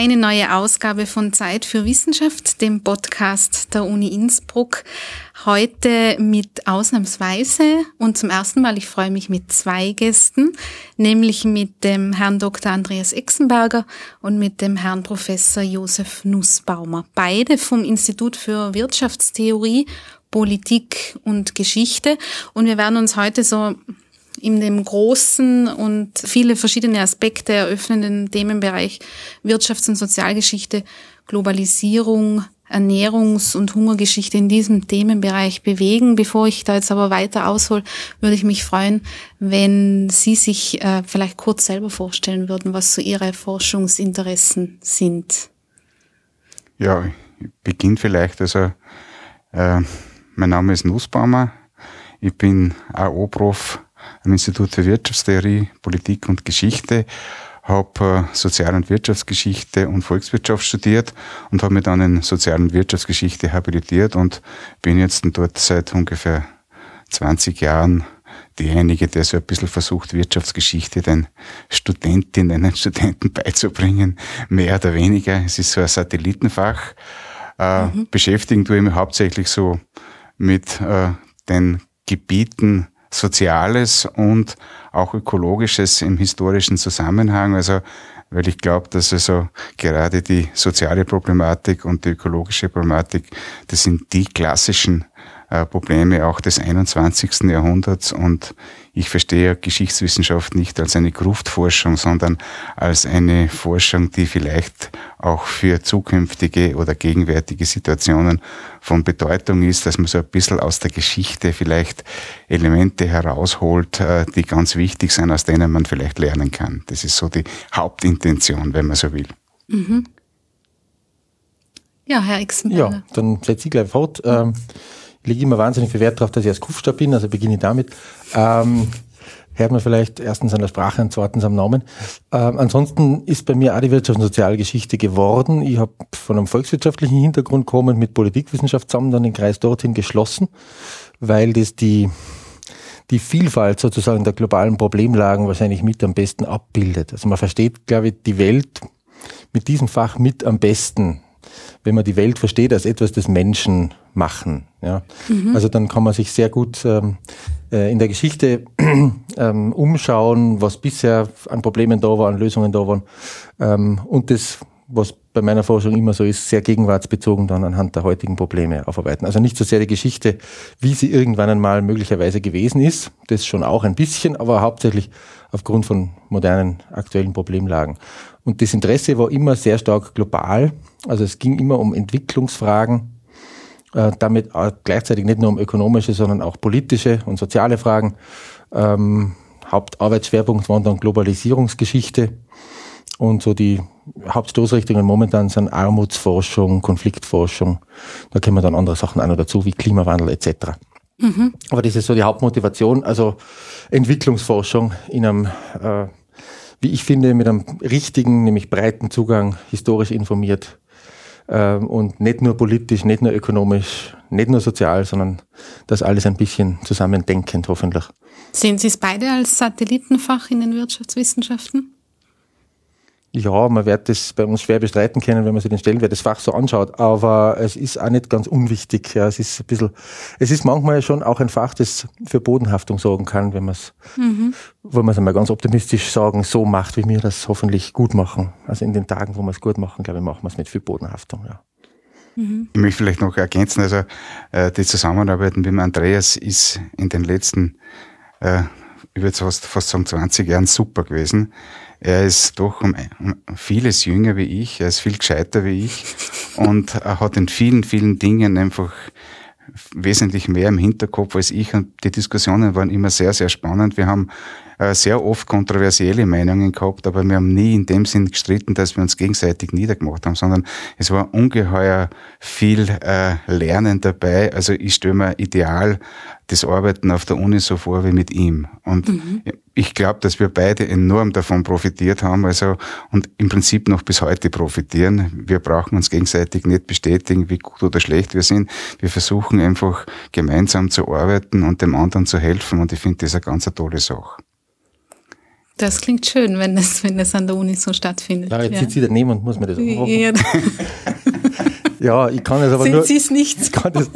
Eine neue Ausgabe von Zeit für Wissenschaft, dem Podcast der Uni Innsbruck. Heute mit ausnahmsweise und zum ersten Mal, ich freue mich mit zwei Gästen, nämlich mit dem Herrn Dr. Andreas Exenberger und mit dem Herrn Professor Josef Nussbaumer. Beide vom Institut für Wirtschaftstheorie, Politik und Geschichte. Und wir werden uns heute so in dem großen und viele verschiedene Aspekte eröffnenden Themenbereich Wirtschafts- und Sozialgeschichte, Globalisierung, Ernährungs- und Hungergeschichte in diesem Themenbereich bewegen. Bevor ich da jetzt aber weiter aushole, würde ich mich freuen, wenn Sie sich äh, vielleicht kurz selber vorstellen würden, was so Ihre Forschungsinteressen sind. Ja, ich beginne vielleicht. Also, äh, mein Name ist Nussbaumer. Ich bin AO-Prof am Institut für Wirtschaftstheorie, Politik und Geschichte, habe äh, Sozial- und Wirtschaftsgeschichte und Volkswirtschaft studiert und habe mich dann in Sozial- und Wirtschaftsgeschichte habilitiert und bin jetzt dort seit ungefähr 20 Jahren derjenige, der so ein bisschen versucht, Wirtschaftsgeschichte den Studentinnen und Studenten beizubringen, mehr oder weniger. Es ist so ein Satellitenfach. Äh, mhm. Beschäftigen tue ich mich hauptsächlich so mit äh, den Gebieten Soziales und auch Ökologisches im historischen Zusammenhang. Also, weil ich glaube, dass also gerade die soziale Problematik und die ökologische Problematik, das sind die klassischen äh, Probleme auch des 21. Jahrhunderts und ich verstehe Geschichtswissenschaft nicht als eine Gruftforschung, sondern als eine Forschung, die vielleicht auch für zukünftige oder gegenwärtige Situationen von Bedeutung ist, dass man so ein bisschen aus der Geschichte vielleicht Elemente herausholt, äh, die ganz wichtig sind, aus denen man vielleicht lernen kann. Das ist so die Hauptintention, wenn man so will. Mhm. Ja, Herr Ixen. Ja, dann setze ich gleich fort. Ähm, lege immer wahnsinnig viel Wert darauf, dass ich als Kufstab bin, also beginne ich damit. Ähm, hört man vielleicht erstens an der Sprache und zweitens am Namen. Ähm, ansonsten ist bei mir auch die Wirtschafts- und Sozialgeschichte geworden. Ich habe von einem volkswirtschaftlichen Hintergrund kommend mit Politikwissenschaft zusammen dann den Kreis dorthin geschlossen, weil das die die Vielfalt sozusagen der globalen Problemlagen wahrscheinlich mit am besten abbildet. Also man versteht, glaube ich, die Welt mit diesem Fach mit am besten, wenn man die Welt versteht als etwas, das Menschen machen. Ja? Mhm. Also dann kann man sich sehr gut ähm, äh, in der Geschichte ähm, umschauen, was bisher an Problemen da war, an Lösungen da waren. Ähm, und das, was bei meiner Forschung immer so ist, sehr gegenwartsbezogen dann anhand der heutigen Probleme aufarbeiten. Also nicht so sehr die Geschichte, wie sie irgendwann einmal möglicherweise gewesen ist, das schon auch ein bisschen, aber hauptsächlich aufgrund von modernen aktuellen Problemlagen. Und das Interesse war immer sehr stark global. Also es ging immer um Entwicklungsfragen, äh, damit gleichzeitig nicht nur um ökonomische, sondern auch politische und soziale Fragen. Ähm, Hauptarbeitsschwerpunkt waren dann Globalisierungsgeschichte und so die Hauptstoßrichtungen momentan sind Armutsforschung, Konfliktforschung. Da kommen dann andere Sachen auch noch dazu, wie Klimawandel etc. Mhm. Aber das ist so die Hauptmotivation, also Entwicklungsforschung in einem, äh, wie ich finde, mit einem richtigen, nämlich breiten Zugang, historisch informiert ähm, und nicht nur politisch, nicht nur ökonomisch, nicht nur sozial, sondern das alles ein bisschen zusammendenkend hoffentlich. Sehen Sie es beide als Satellitenfach in den Wirtschaftswissenschaften? Ja, man wird das bei uns schwer bestreiten können, wenn man sich den Stellenwert des Fachs so anschaut. Aber es ist auch nicht ganz unwichtig. Ja, es ist ein bisschen, es ist manchmal schon auch ein Fach, das für Bodenhaftung sorgen kann, wenn man es, mhm. wollen wir es einmal ganz optimistisch sagen, so macht, wie wir das hoffentlich gut machen. Also in den Tagen, wo wir es gut machen, glaube ich, machen wir es mit viel Bodenhaftung, ja. Mhm. Ich möchte vielleicht noch ergänzen, also äh, die Zusammenarbeit mit dem Andreas ist in den letzten, äh, ich würde fast, fast sagen 20 Jahren super gewesen. Er ist doch um, vieles jünger wie ich, er ist viel gescheiter wie ich und er hat in vielen, vielen Dingen einfach wesentlich mehr im Hinterkopf als ich und die Diskussionen waren immer sehr, sehr spannend. Wir haben äh, sehr oft kontroversielle Meinungen gehabt, aber wir haben nie in dem Sinn gestritten, dass wir uns gegenseitig niedergemacht haben, sondern es war ungeheuer viel äh, Lernen dabei. Also ich stelle mir ideal das Arbeiten auf der Uni so vor wie mit ihm. Und mhm. Ich glaube, dass wir beide enorm davon profitiert haben, also und im Prinzip noch bis heute profitieren. Wir brauchen uns gegenseitig nicht bestätigen, wie gut oder schlecht wir sind. Wir versuchen einfach gemeinsam zu arbeiten und dem anderen zu helfen. Und ich finde das eine ganz eine tolle Sache. Das klingt schön, wenn das, wenn das an der Uni so stattfindet. Ja, jetzt ja. sitzt sie daneben und muss mir das auch ja. ja, ich kann es aber Sind nur. Sie es nicht? Ich kann, das,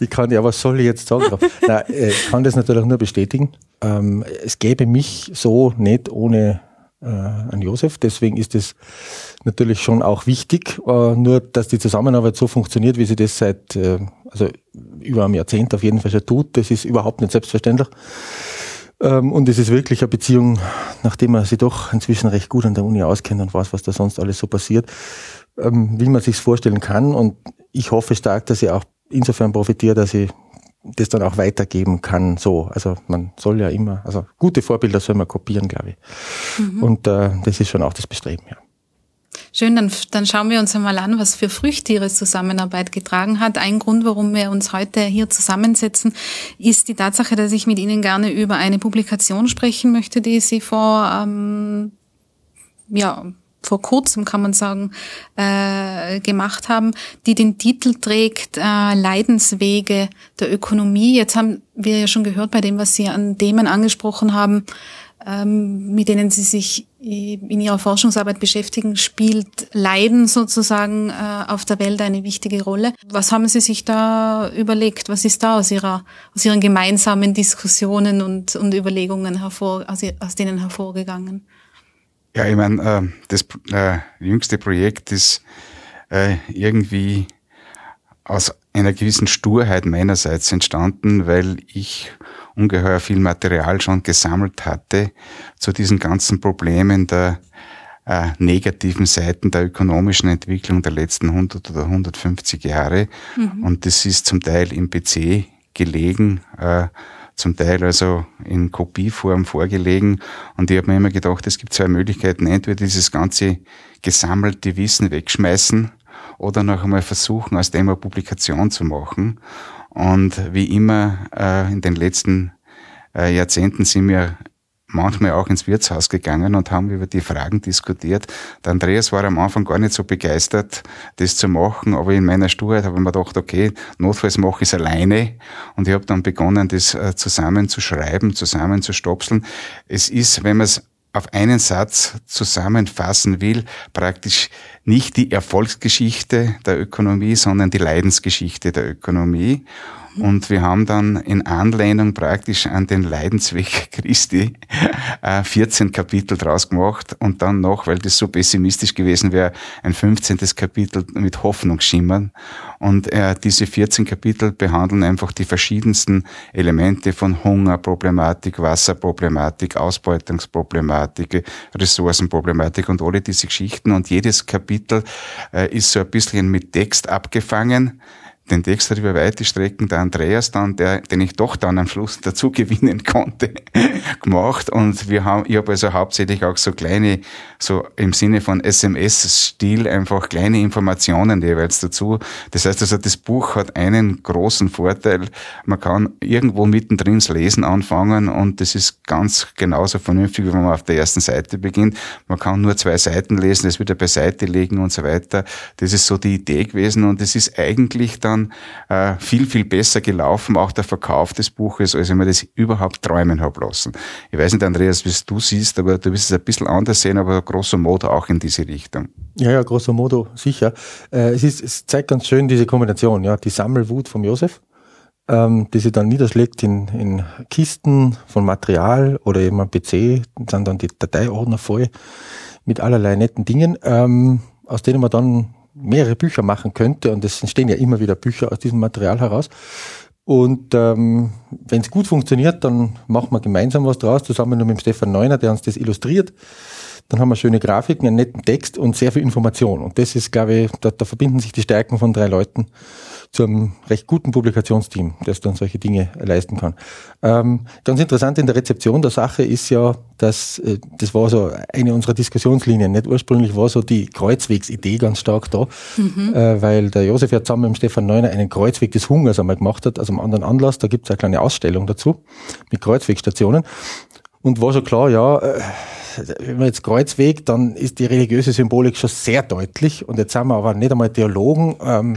ich kann ja, was soll ich jetzt sagen? Nein, äh, ich kann das natürlich nur bestätigen. Ähm, es gäbe mich so nicht ohne äh, an Josef. Deswegen ist es natürlich schon auch wichtig, äh, nur dass die Zusammenarbeit so funktioniert, wie sie das seit äh, also über einem Jahrzehnt auf jeden Fall schon tut. Das ist überhaupt nicht selbstverständlich. Ähm, und es ist wirklich eine Beziehung, nachdem man sich doch inzwischen recht gut an der Uni auskennt und weiß, was da sonst alles so passiert, ähm, wie man sich vorstellen kann. Und ich hoffe stark, dass ich auch insofern profitiere, dass ich das dann auch weitergeben kann. So, also man soll ja immer, also gute Vorbilder soll man kopieren, glaube ich. Mhm. Und äh, das ist schon auch das Bestreben, ja. Schön, dann, dann schauen wir uns einmal an, was für Früchte Ihre Zusammenarbeit getragen hat. Ein Grund, warum wir uns heute hier zusammensetzen, ist die Tatsache, dass ich mit Ihnen gerne über eine Publikation sprechen möchte, die Sie vor ähm, ja, vor kurzem, kann man sagen, äh, gemacht haben, die den Titel trägt äh, Leidenswege der Ökonomie. Jetzt haben wir ja schon gehört bei dem, was Sie an Themen angesprochen haben, ähm, mit denen Sie sich in Ihrer Forschungsarbeit beschäftigen, spielt Leiden sozusagen äh, auf der Welt eine wichtige Rolle. Was haben Sie sich da überlegt? Was ist da aus Ihrer aus Ihren gemeinsamen Diskussionen und, und Überlegungen hervor, aus, aus denen hervorgegangen? Ja, ich meine, äh, das äh, jüngste Projekt ist äh, irgendwie aus einer gewissen Sturheit meinerseits entstanden, weil ich ungeheuer viel Material schon gesammelt hatte zu diesen ganzen Problemen der äh, negativen Seiten der ökonomischen Entwicklung der letzten 100 oder 150 Jahre. Mhm. Und das ist zum Teil im PC gelegen. Äh, zum Teil also in Kopieform vorgelegen. Und ich habe mir immer gedacht, es gibt zwei Möglichkeiten. Entweder dieses ganze gesammelte Wissen wegschmeißen oder noch einmal versuchen, aus dem eine Publikation zu machen. Und wie immer äh, in den letzten äh, Jahrzehnten sind wir manchmal auch ins Wirtshaus gegangen und haben über die Fragen diskutiert. Der Andreas war am Anfang gar nicht so begeistert, das zu machen, aber in meiner Sturheit habe ich mir gedacht, okay, notfalls mache ich es alleine und ich habe dann begonnen, das äh, zusammen zu. Es ist, wenn man es auf einen Satz zusammenfassen will, praktisch nicht die Erfolgsgeschichte der Ökonomie, sondern die Leidensgeschichte der Ökonomie. Und wir haben dann in Anlehnung praktisch an den Leidensweg Christi 14 äh, Kapitel draus gemacht und dann noch, weil das so pessimistisch gewesen wäre, ein 15. Kapitel mit Hoffnungsschimmern. Und äh, diese 14 Kapitel behandeln einfach die verschiedensten Elemente von Hungerproblematik, Wasserproblematik, Ausbeutungsproblematik, Ressourcenproblematik und alle diese Geschichten. Und jedes Kapitel äh, ist so ein bisschen mit Text abgefangen den hat über weite Strecken der Andreas dann, der, den ich doch dann am Schluss dazu gewinnen konnte, gemacht. Und wir haben, ich habe also hauptsächlich auch so kleine, so im Sinne von SMS-Stil einfach kleine Informationen jeweils dazu. Das heißt also, das Buch hat einen großen Vorteil. Man kann irgendwo mittendrin das Lesen anfangen und das ist ganz genauso vernünftig, wie wenn man auf der ersten Seite beginnt. Man kann nur zwei Seiten lesen, das wieder beiseite legen und so weiter. Das ist so die Idee gewesen und es ist eigentlich dann dann äh, viel, viel besser gelaufen, auch der Verkauf des Buches, als ich mir das überhaupt träumen habe lassen. Ich weiß nicht, Andreas, wie du siehst, aber du wirst es ein bisschen anders sehen, aber grosso modo auch in diese Richtung. Ja, ja, grosso modo sicher. Äh, es, ist, es zeigt ganz schön diese Kombination, ja, die Sammelwut vom Josef, ähm, die sich dann niederschlägt in, in Kisten von Material oder eben am PC, sind dann die Dateiordner voll mit allerlei netten Dingen, ähm, aus denen man dann mehrere Bücher machen könnte. Und es entstehen ja immer wieder Bücher aus diesem Material heraus. Und ähm, wenn es gut funktioniert, dann machen wir gemeinsam was draus, zusammen mit dem Stefan Neuner, der uns das illustriert. Dann haben wir schöne Grafiken, einen netten Text und sehr viel Information. Und das ist, glaube ich, da, da verbinden sich die Stärken von drei Leuten zu einem recht guten Publikationsteam, das dann solche Dinge leisten kann. Ähm, ganz interessant in der Rezeption der Sache ist ja, dass äh, das war so eine unserer Diskussionslinien. Nicht ursprünglich war so die Kreuzwegsidee ganz stark da, mhm. äh, weil der Josef ja zusammen mit dem Stefan Neuner einen Kreuzweg des Hungers einmal gemacht hat, also einem anderen Anlass. Da gibt es eine kleine Ausstellung dazu mit Kreuzwegstationen. Und war schon klar, ja, äh, wenn man jetzt Kreuzweg, dann ist die religiöse Symbolik schon sehr deutlich. Und jetzt sind wir aber nicht einmal Theologen. Ähm,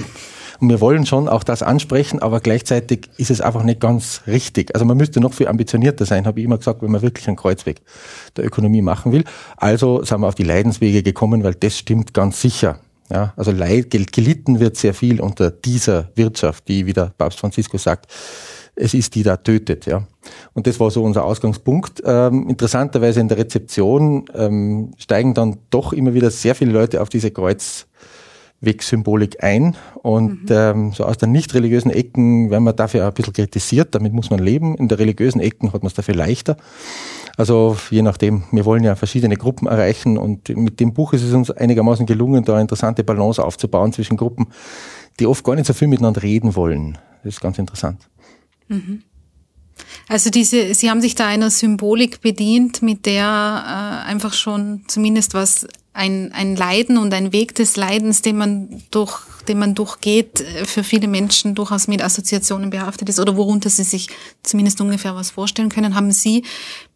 Und wir wollen schon auch das ansprechen, aber gleichzeitig ist es einfach nicht ganz richtig. Also man müsste noch viel ambitionierter sein, habe ich immer gesagt, wenn man wirklich einen Kreuzweg der Ökonomie machen will. Also sind wir auf die Leidenswege gekommen, weil das stimmt ganz sicher. Ja, also leid, gelitten wird sehr viel unter dieser Wirtschaft, die, wie der Papst Franziskus sagt, es ist die da tötet. Ja. Und das war so unser Ausgangspunkt. Ähm, interessanterweise in der Rezeption ähm, steigen dann doch immer wieder sehr viele Leute auf diese Kreuzwegsymbolik ein. Und mhm. ähm, so aus den nicht religiösen Ecken werden wir dafür ein bisschen kritisiert. Damit muss man leben. In der religiösen Ecken hat man es dafür leichter. Also je nachdem, wir wollen ja verschiedene Gruppen erreichen und mit dem Buch ist es uns einigermaßen gelungen, da eine interessante Balance aufzubauen zwischen Gruppen, die oft gar nicht so viel miteinander reden wollen. Das ist ganz interessant. Mhm. Also diese, Sie haben sich da einer Symbolik bedient, mit der äh, einfach schon zumindest was ein, ein Leiden und ein Weg des Leidens, den man durch, den man durchgeht, äh, für viele Menschen durchaus mit Assoziationen behaftet ist oder worunter sie sich zumindest ungefähr was vorstellen können, haben Sie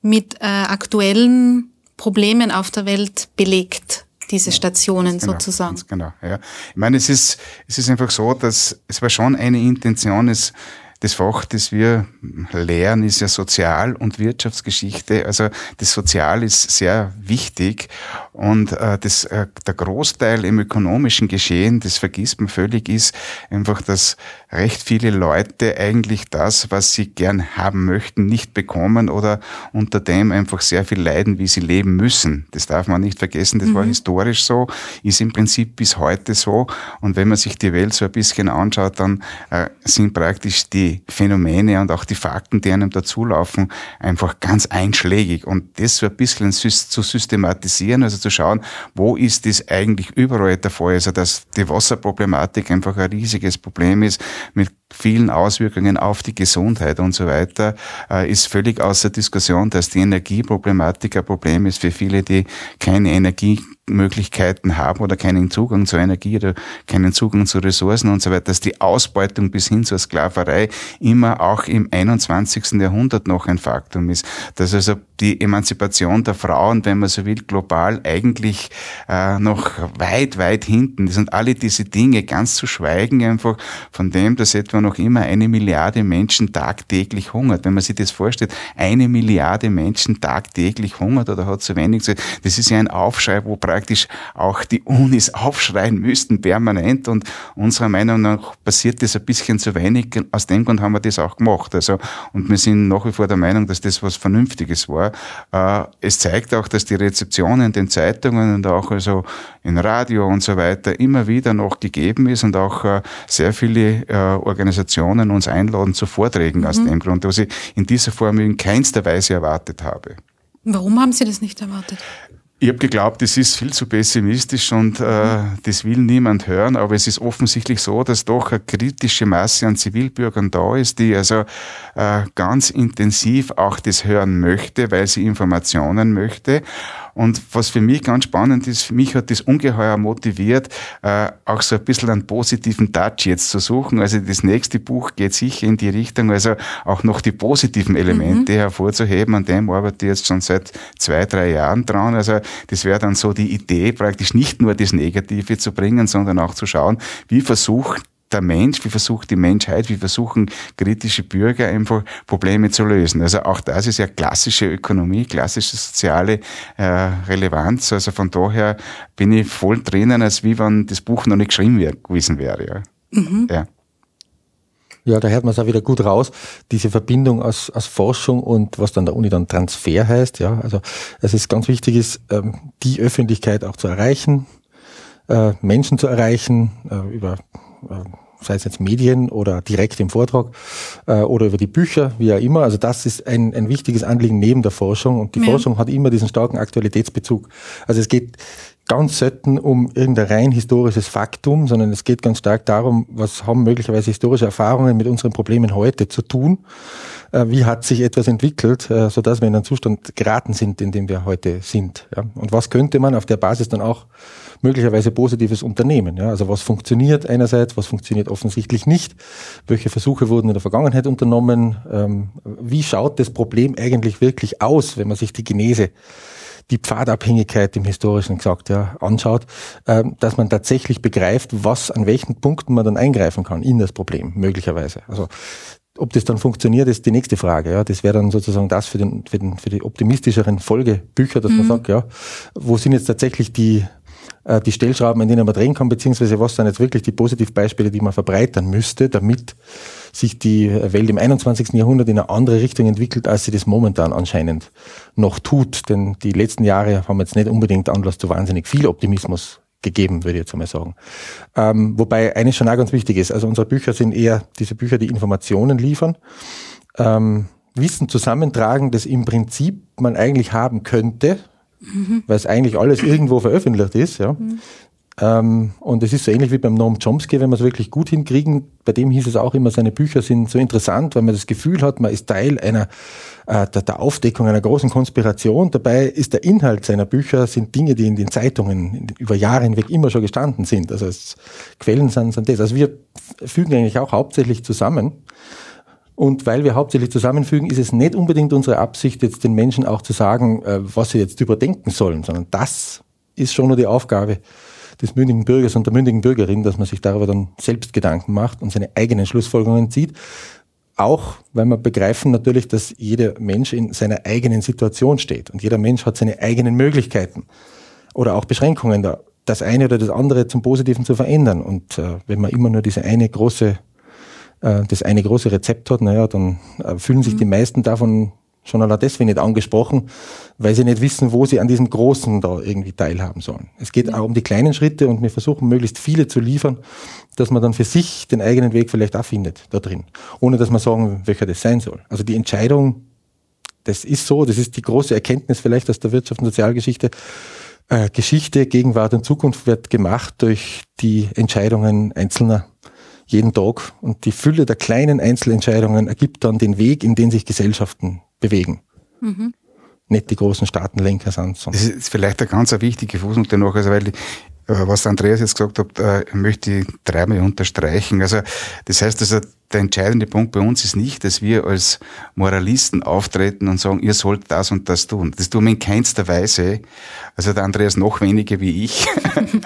mit äh, aktuellen Problemen auf der Welt belegt diese Stationen genau, sozusagen. genau, ja. Ich meine, es ist, es ist einfach so, dass es war schon eine Intention, es das Fach, das wir lehren, ist ja Sozial- und Wirtschaftsgeschichte. Also das Sozial ist sehr wichtig und äh, das, äh, der Großteil im ökonomischen Geschehen, das vergisst man völlig, ist einfach, dass recht viele Leute eigentlich das, was sie gern haben möchten, nicht bekommen oder unter dem einfach sehr viel leiden, wie sie leben müssen. Das darf man nicht vergessen. Das mhm. war historisch so, ist im Prinzip bis heute so. Und wenn man sich die Welt so ein bisschen anschaut, dann äh, sind praktisch die Phänomene und auch die Fakten, die einem dazulaufen, einfach ganz einschlägig. Und das so ein bisschen zu systematisieren, also zu schauen, wo ist das eigentlich überall der Fall? Also, dass die Wasserproblematik einfach ein riesiges Problem ist mit vielen Auswirkungen auf die Gesundheit und so weiter, äh, ist völlig außer Diskussion, dass die Energieproblematik ein Problem ist für viele, die keine Energie Möglichkeiten haben oder keinen Zugang zur Energie oder keinen Zugang zu Ressourcen und so weiter, dass die Ausbeutung bis hin zur Sklaverei immer auch im 21. Jahrhundert noch ein Faktum ist. Dass also die Emanzipation der Frauen, wenn man so will, global eigentlich äh, noch weit, weit hinten ist und alle diese Dinge ganz zu schweigen einfach von dem, dass etwa noch immer eine Milliarde Menschen tagtäglich hungert. Wenn man sich das vorstellt, eine Milliarde Menschen tagtäglich hungert oder hat zu wenig, das ist ja ein Aufschrei, wo praktisch auch die Unis aufschreien müssten permanent und unserer Meinung nach passiert das ein bisschen zu wenig. Aus dem Grund haben wir das auch gemacht. Also, und wir sind nach wie vor der Meinung, dass das was Vernünftiges war. Äh, es zeigt auch, dass die Rezeption in den Zeitungen und auch also in Radio und so weiter immer wieder noch gegeben ist und auch äh, sehr viele äh, Organisationen uns einladen zu Vorträgen mhm. aus dem Grund, was ich in dieser Form in keinster Weise erwartet habe. Warum haben Sie das nicht erwartet? Ich habe geglaubt, das ist viel zu pessimistisch und äh, das will niemand hören, aber es ist offensichtlich so, dass doch eine kritische Masse an Zivilbürgern da ist, die also äh, ganz intensiv auch das hören möchte, weil sie Informationen möchte und was für mich ganz spannend ist, für mich hat das ungeheuer motiviert, äh, auch so ein bisschen einen positiven Touch jetzt zu suchen. Also das nächste Buch geht sicher in die Richtung, also auch noch die positiven Elemente mhm. hervorzuheben. An dem arbeite ich jetzt schon seit zwei, drei Jahren dran. Also das wäre dann so die Idee, praktisch nicht nur das Negative zu bringen, sondern auch zu schauen, wie versucht der Mensch, wie versucht die Menschheit, wie versuchen kritische Bürger einfach Probleme zu lösen. Also auch das ist ja klassische Ökonomie, klassische soziale äh, Relevanz. Also von daher bin ich voll drinnen, als wie wenn das Buch noch nicht geschrieben wär, gewesen wäre. Ja. Mhm. ja. Ja, da hört man es auch wieder gut raus, diese Verbindung aus, aus Forschung und was dann der Uni dann Transfer heißt. Ja, also es ist ganz wichtig, ist, ähm, die Öffentlichkeit auch zu erreichen, äh, Menschen zu erreichen, äh, über sei es jetzt Medien oder direkt im Vortrag äh, oder über die Bücher, wie auch immer. Also das ist ein, ein wichtiges Anliegen neben der Forschung und die ja. Forschung hat immer diesen starken Aktualitätsbezug. Also es geht ganz selten um irgendein rein historisches Faktum, sondern es geht ganz stark darum, was haben möglicherweise historische Erfahrungen mit unseren Problemen heute zu tun, äh, wie hat sich etwas entwickelt, äh, sodass wir in einen Zustand geraten sind, in dem wir heute sind. Und was könnte man auf der Basis dann auch möglicherweise positives Unternehmen. Also was funktioniert einerseits, was funktioniert offensichtlich nicht, welche Versuche wurden in der Vergangenheit unternommen, ähm, wie schaut das Problem eigentlich wirklich aus, wenn man sich die Genese die Pfadabhängigkeit im Historischen gesagt, ja, anschaut, äh, dass man tatsächlich begreift, was an welchen Punkten man dann eingreifen kann in das Problem, möglicherweise. Also ob das dann funktioniert, ist die nächste Frage. Ja, das wäre dann sozusagen das für, den, für, den, für die optimistischeren Folgebücher, dass mhm. man sagt, ja, wo sind jetzt tatsächlich die, äh, die Stellschrauben, in denen man drehen kann, beziehungsweise was sind jetzt wirklich die Positivbeispiele, die man verbreitern müsste, damit sich die Welt im 21. Jahrhundert in eine andere Richtung entwickelt, als sie das momentan anscheinend noch tut. Denn die letzten Jahre haben jetzt nicht unbedingt Anlass zu wahnsinnig viel Optimismus gegeben, würde ich jetzt einmal sagen. Ähm, wobei eines schon auch ganz wichtig ist. Also unsere Bücher sind eher diese Bücher, die Informationen liefern, ähm, Wissen zusammentragen, das im Prinzip man eigentlich haben könnte, mhm. weil es eigentlich alles irgendwo veröffentlicht ist. Ja. Mhm. Ähm, und es ist so ähnlich wie beim Noam Chomsky, wenn wir es wirklich gut hinkriegen. Bei dem hieß es auch immer, seine Bücher sind so interessant, weil man das Gefühl hat, man ist Teil einer äh, der, Aufdeckung einer großen Konspiration. Dabei ist der Inhalt seiner Bücher sind Dinge, die in den Zeitungen über Jahre hinweg immer schon gestanden sind. Also es, Quellen sind, sind das. Also wir fügen eigentlich auch hauptsächlich zusammen. Und weil wir hauptsächlich zusammenfügen, ist es nicht unbedingt unsere Absicht, jetzt den Menschen auch zu sagen, äh, was sie jetzt überdenken sollen, sondern das ist schon nur die Aufgabe des mündigen Bürgers und der mündigen Bürgerin, dass man sich darüber dann selbst Gedanken macht und seine eigenen Schlussfolgerungen zieht. Auch, weil wir begreifen natürlich, dass jeder Mensch in seiner eigenen Situation steht und jeder Mensch hat seine eigenen Möglichkeiten oder auch Beschränkungen da, das eine oder das andere zum Positiven zu verändern. Und äh, wenn man immer nur diese eine große, äh, das eine große Rezept hat, naja, dann äh, fühlen sich mhm. die meisten davon schon allein deswegen nicht angesprochen, weil sie nicht wissen, wo sie an diesem Großen da irgendwie teilhaben sollen. Es geht auch um die kleinen Schritte und wir versuchen möglichst viele zu liefern, dass man dann für sich den eigenen Weg vielleicht auch findet da drin, ohne dass man sagen, welcher das sein soll. Also die Entscheidung, das ist so, das ist die große Erkenntnis vielleicht aus der Wirtschaft und Sozialgeschichte. Äh, Geschichte, Gegenwart und Zukunft wird gemacht durch die Entscheidungen Einzelner jeden Tag. Und die Fülle der kleinen Einzelentscheidungen ergibt dann den Weg, in den sich Gesellschaften bewegen. Mhm. Nicht die großen Staatenlenker sind. Das ist vielleicht eine ganz wichtige Fußnote noch, also weil äh, was Andreas jetzt gesagt hat, äh, möchte ich dreimal unterstreichen. Also das heißt also, der entscheidende Punkt bei uns ist nicht, dass wir als Moralisten auftreten und sagen, ihr sollt das und das tun. Das tun wir in keinster Weise. Also der Andreas noch weniger wie ich.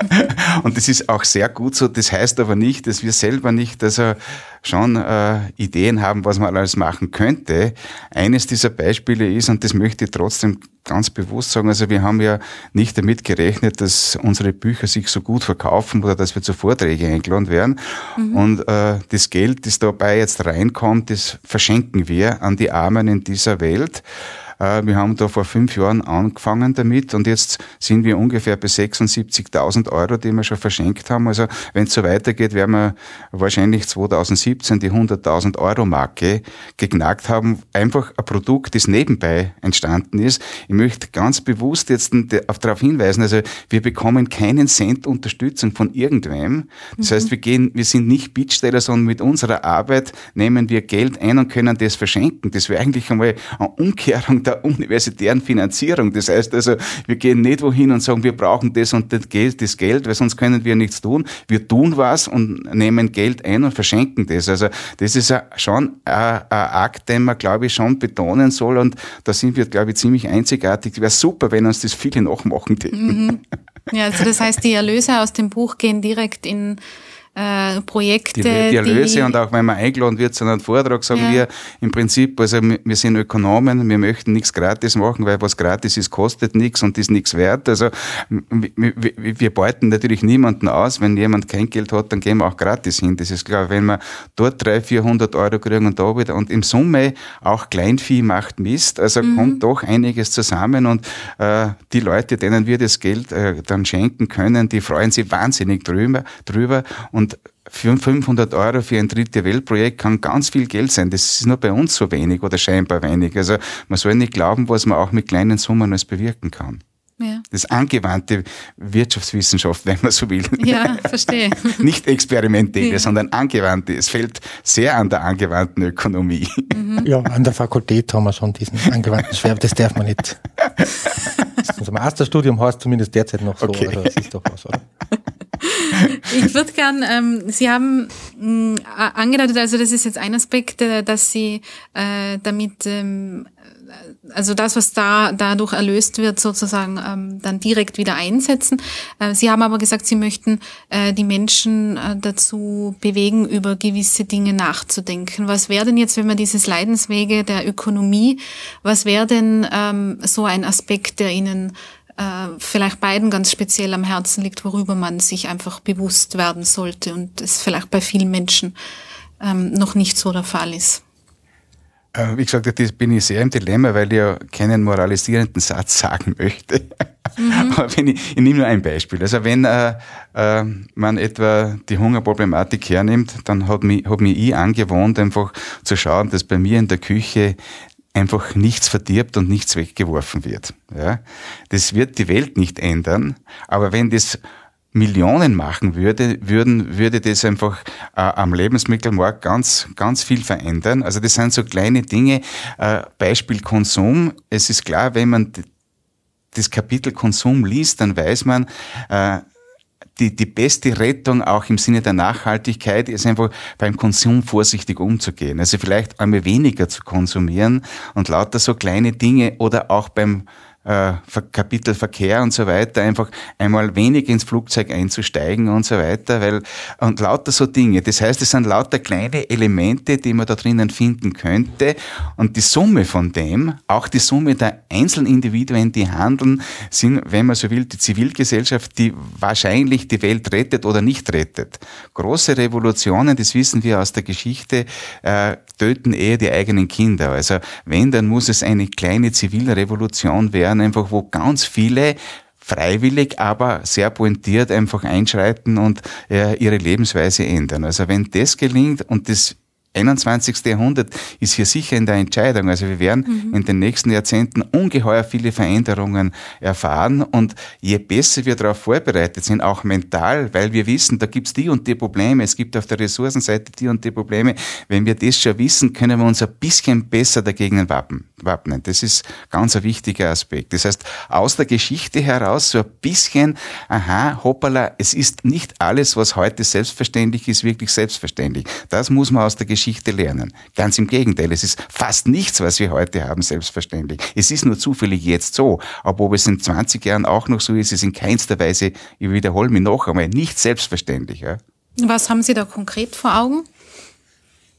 und das ist auch sehr gut so. Das heißt aber nicht, dass wir selber nicht also schon äh, Ideen haben, was man alles machen könnte. Eines dieser Beispiele ist, und das möchte ich trotzdem ganz bewusst sagen, also wir haben ja nicht damit gerechnet, dass unsere Bücher sich so gut verkaufen oder dass wir zu Vorträgen eingeladen werden. Mhm. Und äh, das Geld, das dabei jetzt reinkommt, das verschenken wir an die Armen in dieser Welt. Äh, wir haben da vor fünf Jahren angefangen damit und jetzt sind wir ungefähr bei 76.000 Euro, die wir schon verschenkt haben. Also wenn es so weitergeht, werden wir wahrscheinlich 2017 die 100.000 Euro Marke geknackt haben. Einfach ein Produkt, das nebenbei entstanden ist. Ich möchte ganz bewusst jetzt darauf hinweisen, also wir bekommen keinen Cent Unterstützung von irgendwem. Das mhm. heißt, wir gehen, wir sind nicht Bittsteller, sondern mit unserer Arbeit nehmen wir Geld ein und können das verschenken. Das wäre eigentlich einmal eine Umkehrung der universitären Finanzierung. Das heißt also, wir gehen nicht wohin und sagen, wir brauchen das und das Geld, das Geld, weil sonst können wir nichts tun. Wir tun was und nehmen Geld ein und verschenken das. Also das ist schon ein Akt, den man, glaube ich, schon betonen soll und da sind wir, glaube ich, ziemlich einzigartig. Wäre super, wenn uns das viele nachmachen. Mhm. Ja, also das heißt, die Erlöse aus dem Buch gehen direkt in äh, Projekte. Die, die Erlöse die, und auch wenn man eingeladen wird zu einem Vortrag, sagen ja. wir im Prinzip, also wir sind Ökonomen, wir möchten nichts gratis machen, weil was gratis ist, kostet nichts und ist nichts wert. Also wir, wir beuten natürlich niemanden aus. Wenn jemand kein Geld hat, dann gehen wir auch gratis hin. Das ist klar. Wenn wir dort 300, 400 Euro kriegen und da wieder und im Summe auch Kleinvieh macht Mist, also mhm. kommt doch einiges zusammen und äh, die Leute, denen wir das Geld äh, dann schenken können, die freuen sich wahnsinnig drüber, drüber und und 500 Euro für ein dritte Weltprojekt kann ganz viel Geld sein. Das ist nur bei uns so wenig oder scheinbar wenig. Also man soll nicht glauben, was man auch mit kleinen Summen alles bewirken kann. Ja. Das angewandte Wirtschaftswissenschaft, wenn man so will. Ja, verstehe. Nicht experimentelle, ja. sondern angewandte. Es fällt sehr an der angewandten Ökonomie. Mhm. Ja, an der Fakultät haben wir schon diesen angewandten Schwerpunkt. Das darf man nicht. Unser Masterstudium heißt zumindest derzeit noch so. Okay. Also das ist doch was, oder? Ich würde gern, ähm, Sie haben mh, angedeutet, also das ist jetzt ein Aspekt, äh, dass Sie äh, damit ähm, also das, was da dadurch erlöst wird, sozusagen ähm, dann direkt wieder einsetzen. Äh, Sie haben aber gesagt, Sie möchten äh, die Menschen äh, dazu bewegen, über gewisse Dinge nachzudenken. Was wäre denn jetzt, wenn man dieses Leidenswege der Ökonomie, was wäre denn ähm, so ein Aspekt, der Ihnen vielleicht beiden ganz speziell am Herzen liegt, worüber man sich einfach bewusst werden sollte und es vielleicht bei vielen Menschen ähm, noch nicht so der Fall ist? Äh, wie gesagt, das bin ich sehr im Dilemma, weil ich ja keinen moralisierenden Satz sagen möchte. Mhm. Aber wenn ich, ich nehme nur ein Beispiel. Also wenn äh, äh, man etwa die Hungerproblematik hernimmt, dann hat mich, hat mich ich angewohnt, einfach zu schauen, dass bei mir in der Küche einfach nichts verdirbt und nichts weggeworfen wird. Ja? Das wird die Welt nicht ändern, aber wenn das Millionen machen würde, würden, würde das einfach äh, am Lebensmittelmarkt ganz, ganz viel verändern. Also das sind so kleine Dinge. Äh, Beispiel Konsum. Es ist klar, wenn man das Kapitel Konsum liest, dann weiß man, äh, die, die beste Rettung auch im Sinne der Nachhaltigkeit ist einfach beim Konsum vorsichtig umzugehen. Also vielleicht einmal weniger zu konsumieren und lauter so kleine Dinge oder auch beim äh, Kapitel Verkehr und so weiter, einfach einmal wenig ins Flugzeug einzusteigen und so weiter, weil, und lauter so Dinge. Das heißt, es sind lauter kleine Elemente, die man da drinnen finden könnte und die Summe von dem, auch die Summe der einzelnen Individuen, die handeln, sind, wenn man so will, die Zivilgesellschaft, die wahrscheinlich die Welt rettet oder nicht rettet. Große Revolutionen, das wissen wir aus der Geschichte, äh, töten eher die eigenen Kinder. Also wenn, dann muss es eine kleine Zivilrevolution werden, einfach wo ganz viele freiwillig, aber sehr pointiert einfach einschreiten und äh, ihre Lebensweise ändern. Also wenn das gelingt und das 21. Jahrhundert ist hier sicher in der Entscheidung. Also wir werden mhm. in den nächsten Jahrzehnten ungeheuer viele Veränderungen erfahren und je besser wir darauf vorbereitet sind, auch mental, weil wir wissen, da gibt's die und die Probleme, es gibt auf der Ressourcenseite die und die Probleme. Wenn wir das schon wissen, können wir uns ein bisschen besser dagegen wappnen. Das ist ganz ein wichtiger Aspekt. Das heißt, aus der Geschichte heraus so ein bisschen, aha, hoppala, es ist nicht alles, was heute selbstverständlich ist, wirklich selbstverständlich. Das muss man aus der Geschichte Geschichte lernen. Ganz im Gegenteil, es ist fast nichts, was wir heute haben, selbstverständlich. Es ist nur zufällig jetzt so. Aber ob es in 20 Jahren auch noch so ist, ist in keinster Weise, ich wiederhole mich noch einmal, nicht selbstverständlich. Ja. Was haben Sie da konkret vor Augen?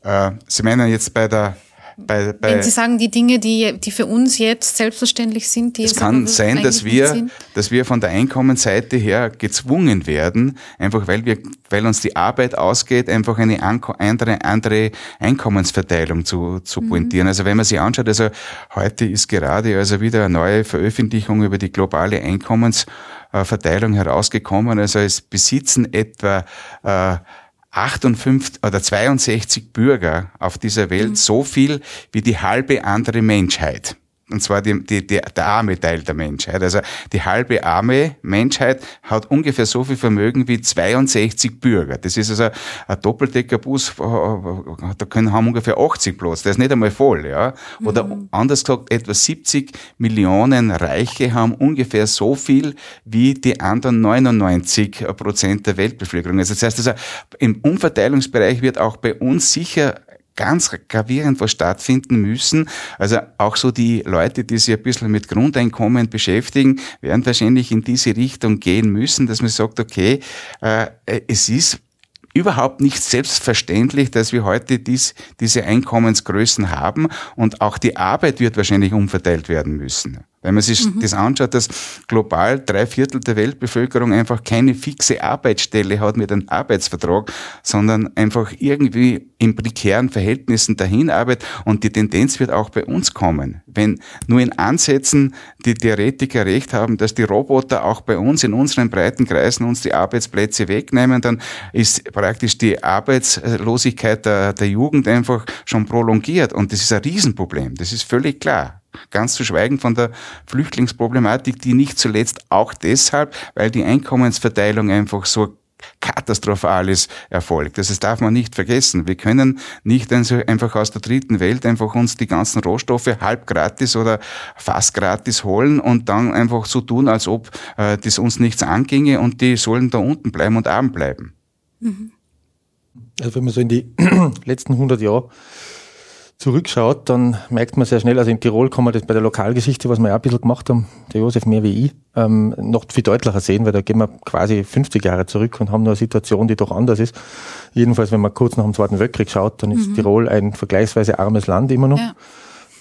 Äh, Sie meinen jetzt bei der bei, bei Wenn Sie sagen, die Dinge, die, die für uns jetzt selbstverständlich sind, die es kann sein, dass wir, dass wir von der Einkommensseite her gezwungen werden, einfach weil wir, weil uns die Arbeit ausgeht, einfach eine andere, andere Einkommensverteilung zu, zu mhm. pointieren. Also wenn man sich anschaut, also heute ist gerade also wieder eine neue Veröffentlichung über die globale Einkommensverteilung herausgekommen. Also es besitzen etwa äh, 58 oder 62 Bürger auf dieser Welt mhm. so viel wie die halbe andere Menschheit und zwar die, die, die, der arme Teil der Menschheit. Also die halbe arme Menschheit hat ungefähr so viel Vermögen wie 62 Bürger. Das ist also ein Doppeldeckerbus, äh, da können haben ungefähr 80 Platz. Der ist nicht einmal voll, ja. Oder mhm. anders gesagt, etwa 70 Millionen Reiche haben ungefähr so viel wie die anderen 99 Prozent der Weltbevölkerung. Also das heißt also, im Umverteilungsbereich wird auch bei uns sicher ganz gravierend was stattfinden müssen. Also auch so die Leute, die sich ein bisschen mit Grundeinkommen beschäftigen, werden wahrscheinlich in diese Richtung gehen müssen, dass man sagt, okay, äh, es ist überhaupt nicht selbstverständlich, dass wir heute dies, diese Einkommensgrößen haben und auch die Arbeit wird wahrscheinlich umverteilt werden müssen. Wenn man sich mhm. das anschaut, dass global drei Viertel der Weltbevölkerung einfach keine fixe Arbeitsstelle hat mit einem Arbeitsvertrag, sondern einfach irgendwie in prekären Verhältnissen dahin arbeitet und die Tendenz wird auch bei uns kommen. Wenn nur in Ansätzen die Theoretiker recht haben, dass die Roboter auch bei uns in unseren breiten Kreisen uns die Arbeitsplätze wegnehmen, dann ist praktisch die Arbeitslosigkeit der, der Jugend einfach schon prolongiert und das ist ein Riesenproblem. Das ist völlig klar. Ganz zu schweigen von der Flüchtlingsproblematik, die nicht zuletzt auch deshalb, weil die Einkommensverteilung einfach so katastrophal ist, erfolgt. Das darf man nicht vergessen. Wir können nicht einfach aus der dritten Welt einfach uns die ganzen Rohstoffe halb gratis oder fast gratis holen und dann einfach so tun, als ob äh, das uns nichts anginge und die sollen da unten bleiben und arm bleiben. Also wenn man so in die letzten 100 Jahre zurückschaut, dann merkt man sehr schnell, also in Tirol kann man das bei der Lokalgeschichte, was wir ja ein bisschen gemacht haben, der Josef mehr wie ich, ähm, noch viel deutlicher sehen, weil da gehen wir quasi 50 Jahre zurück und haben nur eine Situation, die doch anders ist. Jedenfalls, wenn man kurz nach dem Zweiten Weltkrieg schaut, dann ist mhm. Tirol ein vergleichsweise armes Land immer noch. Ja.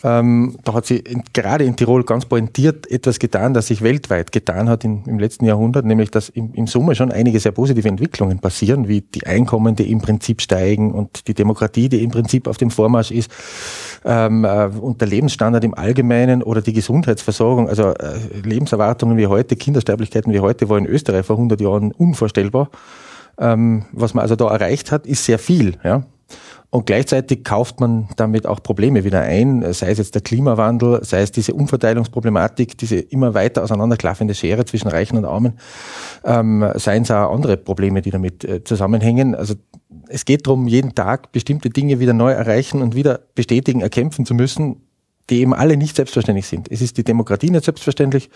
Ähm, da hat sie in, gerade in Tirol ganz pointiert etwas getan, das sich weltweit getan hat in, im letzten Jahrhundert, nämlich dass im, im Summe schon einige sehr positive Entwicklungen passieren, wie die Einkommen, die im Prinzip steigen und die Demokratie, die im Prinzip auf dem Vormarsch ist ähm, äh, und der Lebensstandard im Allgemeinen oder die Gesundheitsversorgung, also äh, Lebenserwartungen wie heute, Kindersterblichkeiten wie heute, war in Österreich vor 100 Jahren unvorstellbar. Ähm, was man also da erreicht hat, ist sehr viel. Ja? Und gleichzeitig kauft man damit auch Probleme wieder ein, sei es jetzt der Klimawandel, sei es diese Umverteilungsproblematik, diese immer weiter auseinanderklaffende Schere zwischen Reichen und Armen, ähm, seien es auch andere Probleme, die damit äh, zusammenhängen. Also es geht darum, jeden Tag bestimmte Dinge wieder neu erreichen und wieder bestätigen, erkämpfen zu müssen, die eben alle nicht selbstverständlich sind. Es ist die Demokratie nicht selbstverständlich.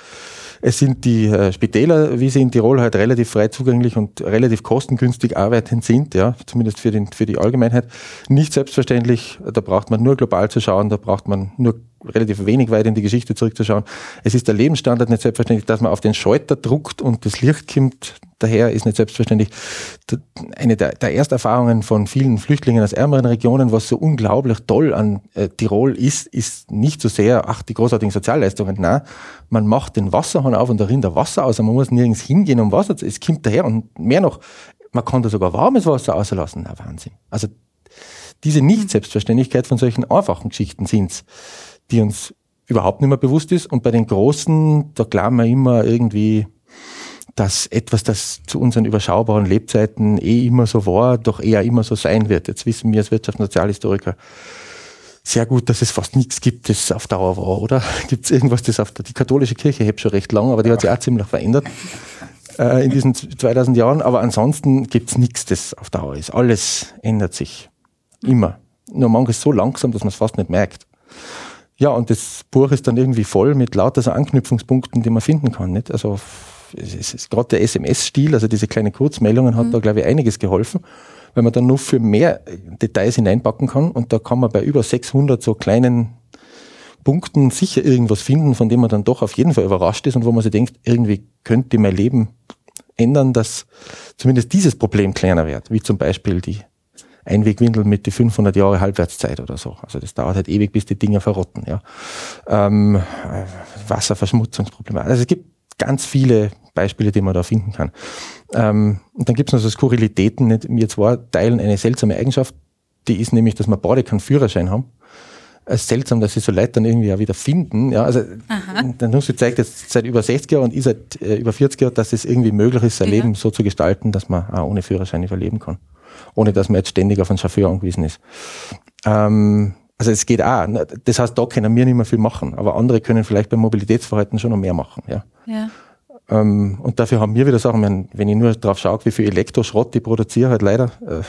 Es sind die äh, Spitäler, wie sie in Tirol halt relativ frei zugänglich und relativ kostengünstig arbeitend sind, ja, zumindest für, den, für die Allgemeinheit, nicht selbstverständlich. Da braucht man nur global zu schauen, da braucht man nur relativ wenig weit in die Geschichte zurückzuschauen. Es ist der Lebensstandard nicht selbstverständlich, dass man auf den Schalter druckt und das Licht kommt daher, ist nicht selbstverständlich. Eine der, der Ersterfahrungen von vielen Flüchtlingen aus ärmeren Regionen, was so unglaublich toll an äh, Tirol ist, ist nicht so sehr, ach, die großartigen Sozialleistungen. Nein, man macht den Wasserhahn auf und da rinnt der Wasser aus. Man muss nirgends hingehen, um Wasser zu, es kommt daher und mehr noch, man kann da sogar warmes Wasser auslassen. Na, Wahnsinn. Also, diese Nicht-Selbstverständlichkeit von solchen einfachen Geschichten sind's die uns überhaupt nicht mehr bewusst ist. Und bei den Großen, da glauben wir immer irgendwie, dass etwas, das zu unseren überschaubaren Lebzeiten eh immer so war, doch eher immer so sein wird. Jetzt wissen wir als Wirtschafts- und Sozialhistoriker sehr gut, dass es fast nichts gibt, das auf Dauer war, oder? Gibt es irgendwas, das auf der, die katholische Kirche hebt schon recht lang, aber die hat sich auch ziemlich verändert äh, in diesen 2000 Jahren. Aber ansonsten gibt es nichts, das auf Dauer ist. Alles ändert sich. Immer. Nur manches so langsam, dass man es fast nicht merkt. Ja, und das Buch ist dann irgendwie voll mit lauter so Anknüpfungspunkten, die man finden kann. Nicht? Also gerade der SMS-Stil, also diese kleinen Kurzmeldungen, hat mhm. da, glaube ich, einiges geholfen, weil man dann noch für mehr Details hineinpacken kann. Und da kann man bei über 600 so kleinen Punkten sicher irgendwas finden, von dem man dann doch auf jeden Fall überrascht ist und wo man sich denkt, irgendwie könnte mein Leben ändern, dass zumindest dieses Problem kleiner wird, wie zum Beispiel die Einwegwindel mit die 500 Jahre Halbwertszeit oder so. Also das dauert halt ewig, bis die Dinger verrotten. Ja. Ähm, Wasserverschmutzungsprobleme. Also es gibt ganz viele Beispiele, die man da finden kann. Ähm, und dann gibt es noch so Skurrilitäten. Wir zwei teilen eine seltsame Eigenschaft, die ist nämlich, dass wir beide keinen Führerschein haben. Es ist seltsam, dass sie so Leute dann irgendwie auch wieder finden. Ja, also Aha. der Nussi zeigt jetzt seit über 60 Jahren und ich seit äh, über 40 Jahren, dass es irgendwie möglich ist, sein ja. Leben so zu gestalten, dass man auch ohne Führerschein überleben kann ohne dass man jetzt ständig auf einen Chauffeur angewiesen ist. Ähm, also es geht auch. Das heißt, da können wir nicht mehr viel machen, aber andere können vielleicht beim Mobilitätsverhalten schon noch mehr machen. Ja. ja. Ähm, und dafür haben wir wieder Sachen, wenn ich nur drauf schaue, wie viel Elektroschrott ich produziere, halt leider äh,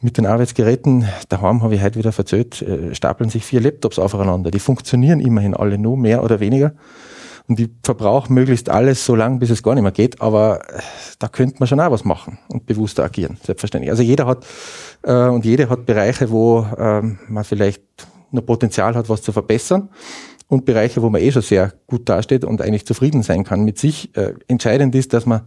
mit den Arbeitsgeräten, daheim habe ich heute wieder verzählt, äh, stapeln sich vier Laptops aufeinander. Die funktionieren immerhin alle nur, mehr oder weniger und ich verbrauche möglichst alles so lange, bis es gar nicht mehr geht, aber äh, da könnte man schon auch was machen und bewusster agieren, selbstverständlich. Also jeder hat äh, und jede hat Bereiche, wo ähm, man vielleicht noch Potenzial hat, was zu verbessern und Bereiche, wo man eh schon sehr gut dasteht und eigentlich zufrieden sein kann mit sich. Äh, entscheidend ist, dass man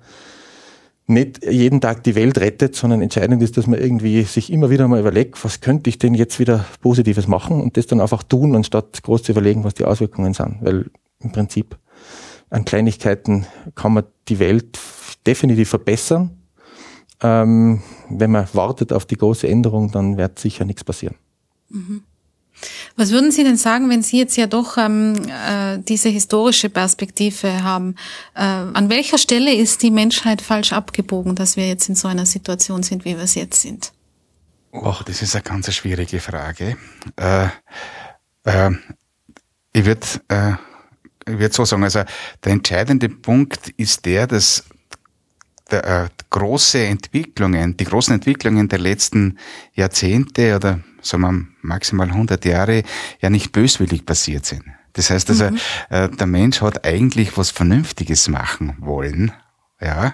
nicht jeden Tag die Welt rettet, sondern entscheidend ist, dass man irgendwie sich immer wieder mal überlegt, was könnte ich denn jetzt wieder Positives machen und das dann einfach tun, anstatt groß zu überlegen, was die Auswirkungen sind. Weil im Prinzip an Kleinigkeiten kann man die Welt definitiv verbessern. Ähm, wenn man wartet auf die große Änderung, dann wird sicher nichts passieren. Mhm. Was würden Sie denn sagen, wenn Sie jetzt ja doch ähm, äh, diese historische Perspektive haben? Äh, an welcher Stelle ist die Menschheit falsch abgebogen, dass wir jetzt in so einer Situation sind, wie wir es jetzt sind? Och, das ist eine ganz schwierige Frage. Äh, äh ich würde äh, ich würde so sagen, also der entscheidende Punkt ist der, dass der, äh, große Entwicklungen, die großen Entwicklungen der letzten Jahrzehnte oder sagen wir maximal 100 Jahre ja nicht böswillig passiert sind. Das heißt also, mhm. äh, der Mensch hat eigentlich was Vernünftiges machen wollen ja,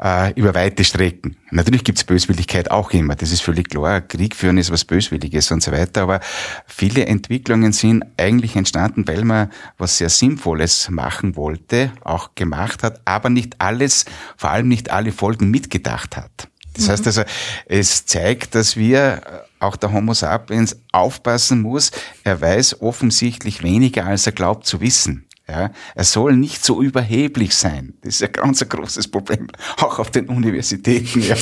äh, über weite Strecken. Natürlich gibt's Böswilligkeit auch immer, das ist völlig klar. Krieg führen ist was Böswilliges und so weiter, aber viele Entwicklungen sind eigentlich entstanden, weil man was sehr Sinnvolles machen wollte, auch gemacht hat, aber nicht alles, vor allem nicht alle Folgen mitgedacht hat. Das mhm. heißt also, es zeigt, dass wir, auch der Homo sapiens, aufpassen muss. Er weiß offensichtlich weniger, als er glaubt zu wissen. Ja, er soll nicht so überheblich sein. Das ist ein ganz ein großes Problem, auch auf den Universitäten. Ja.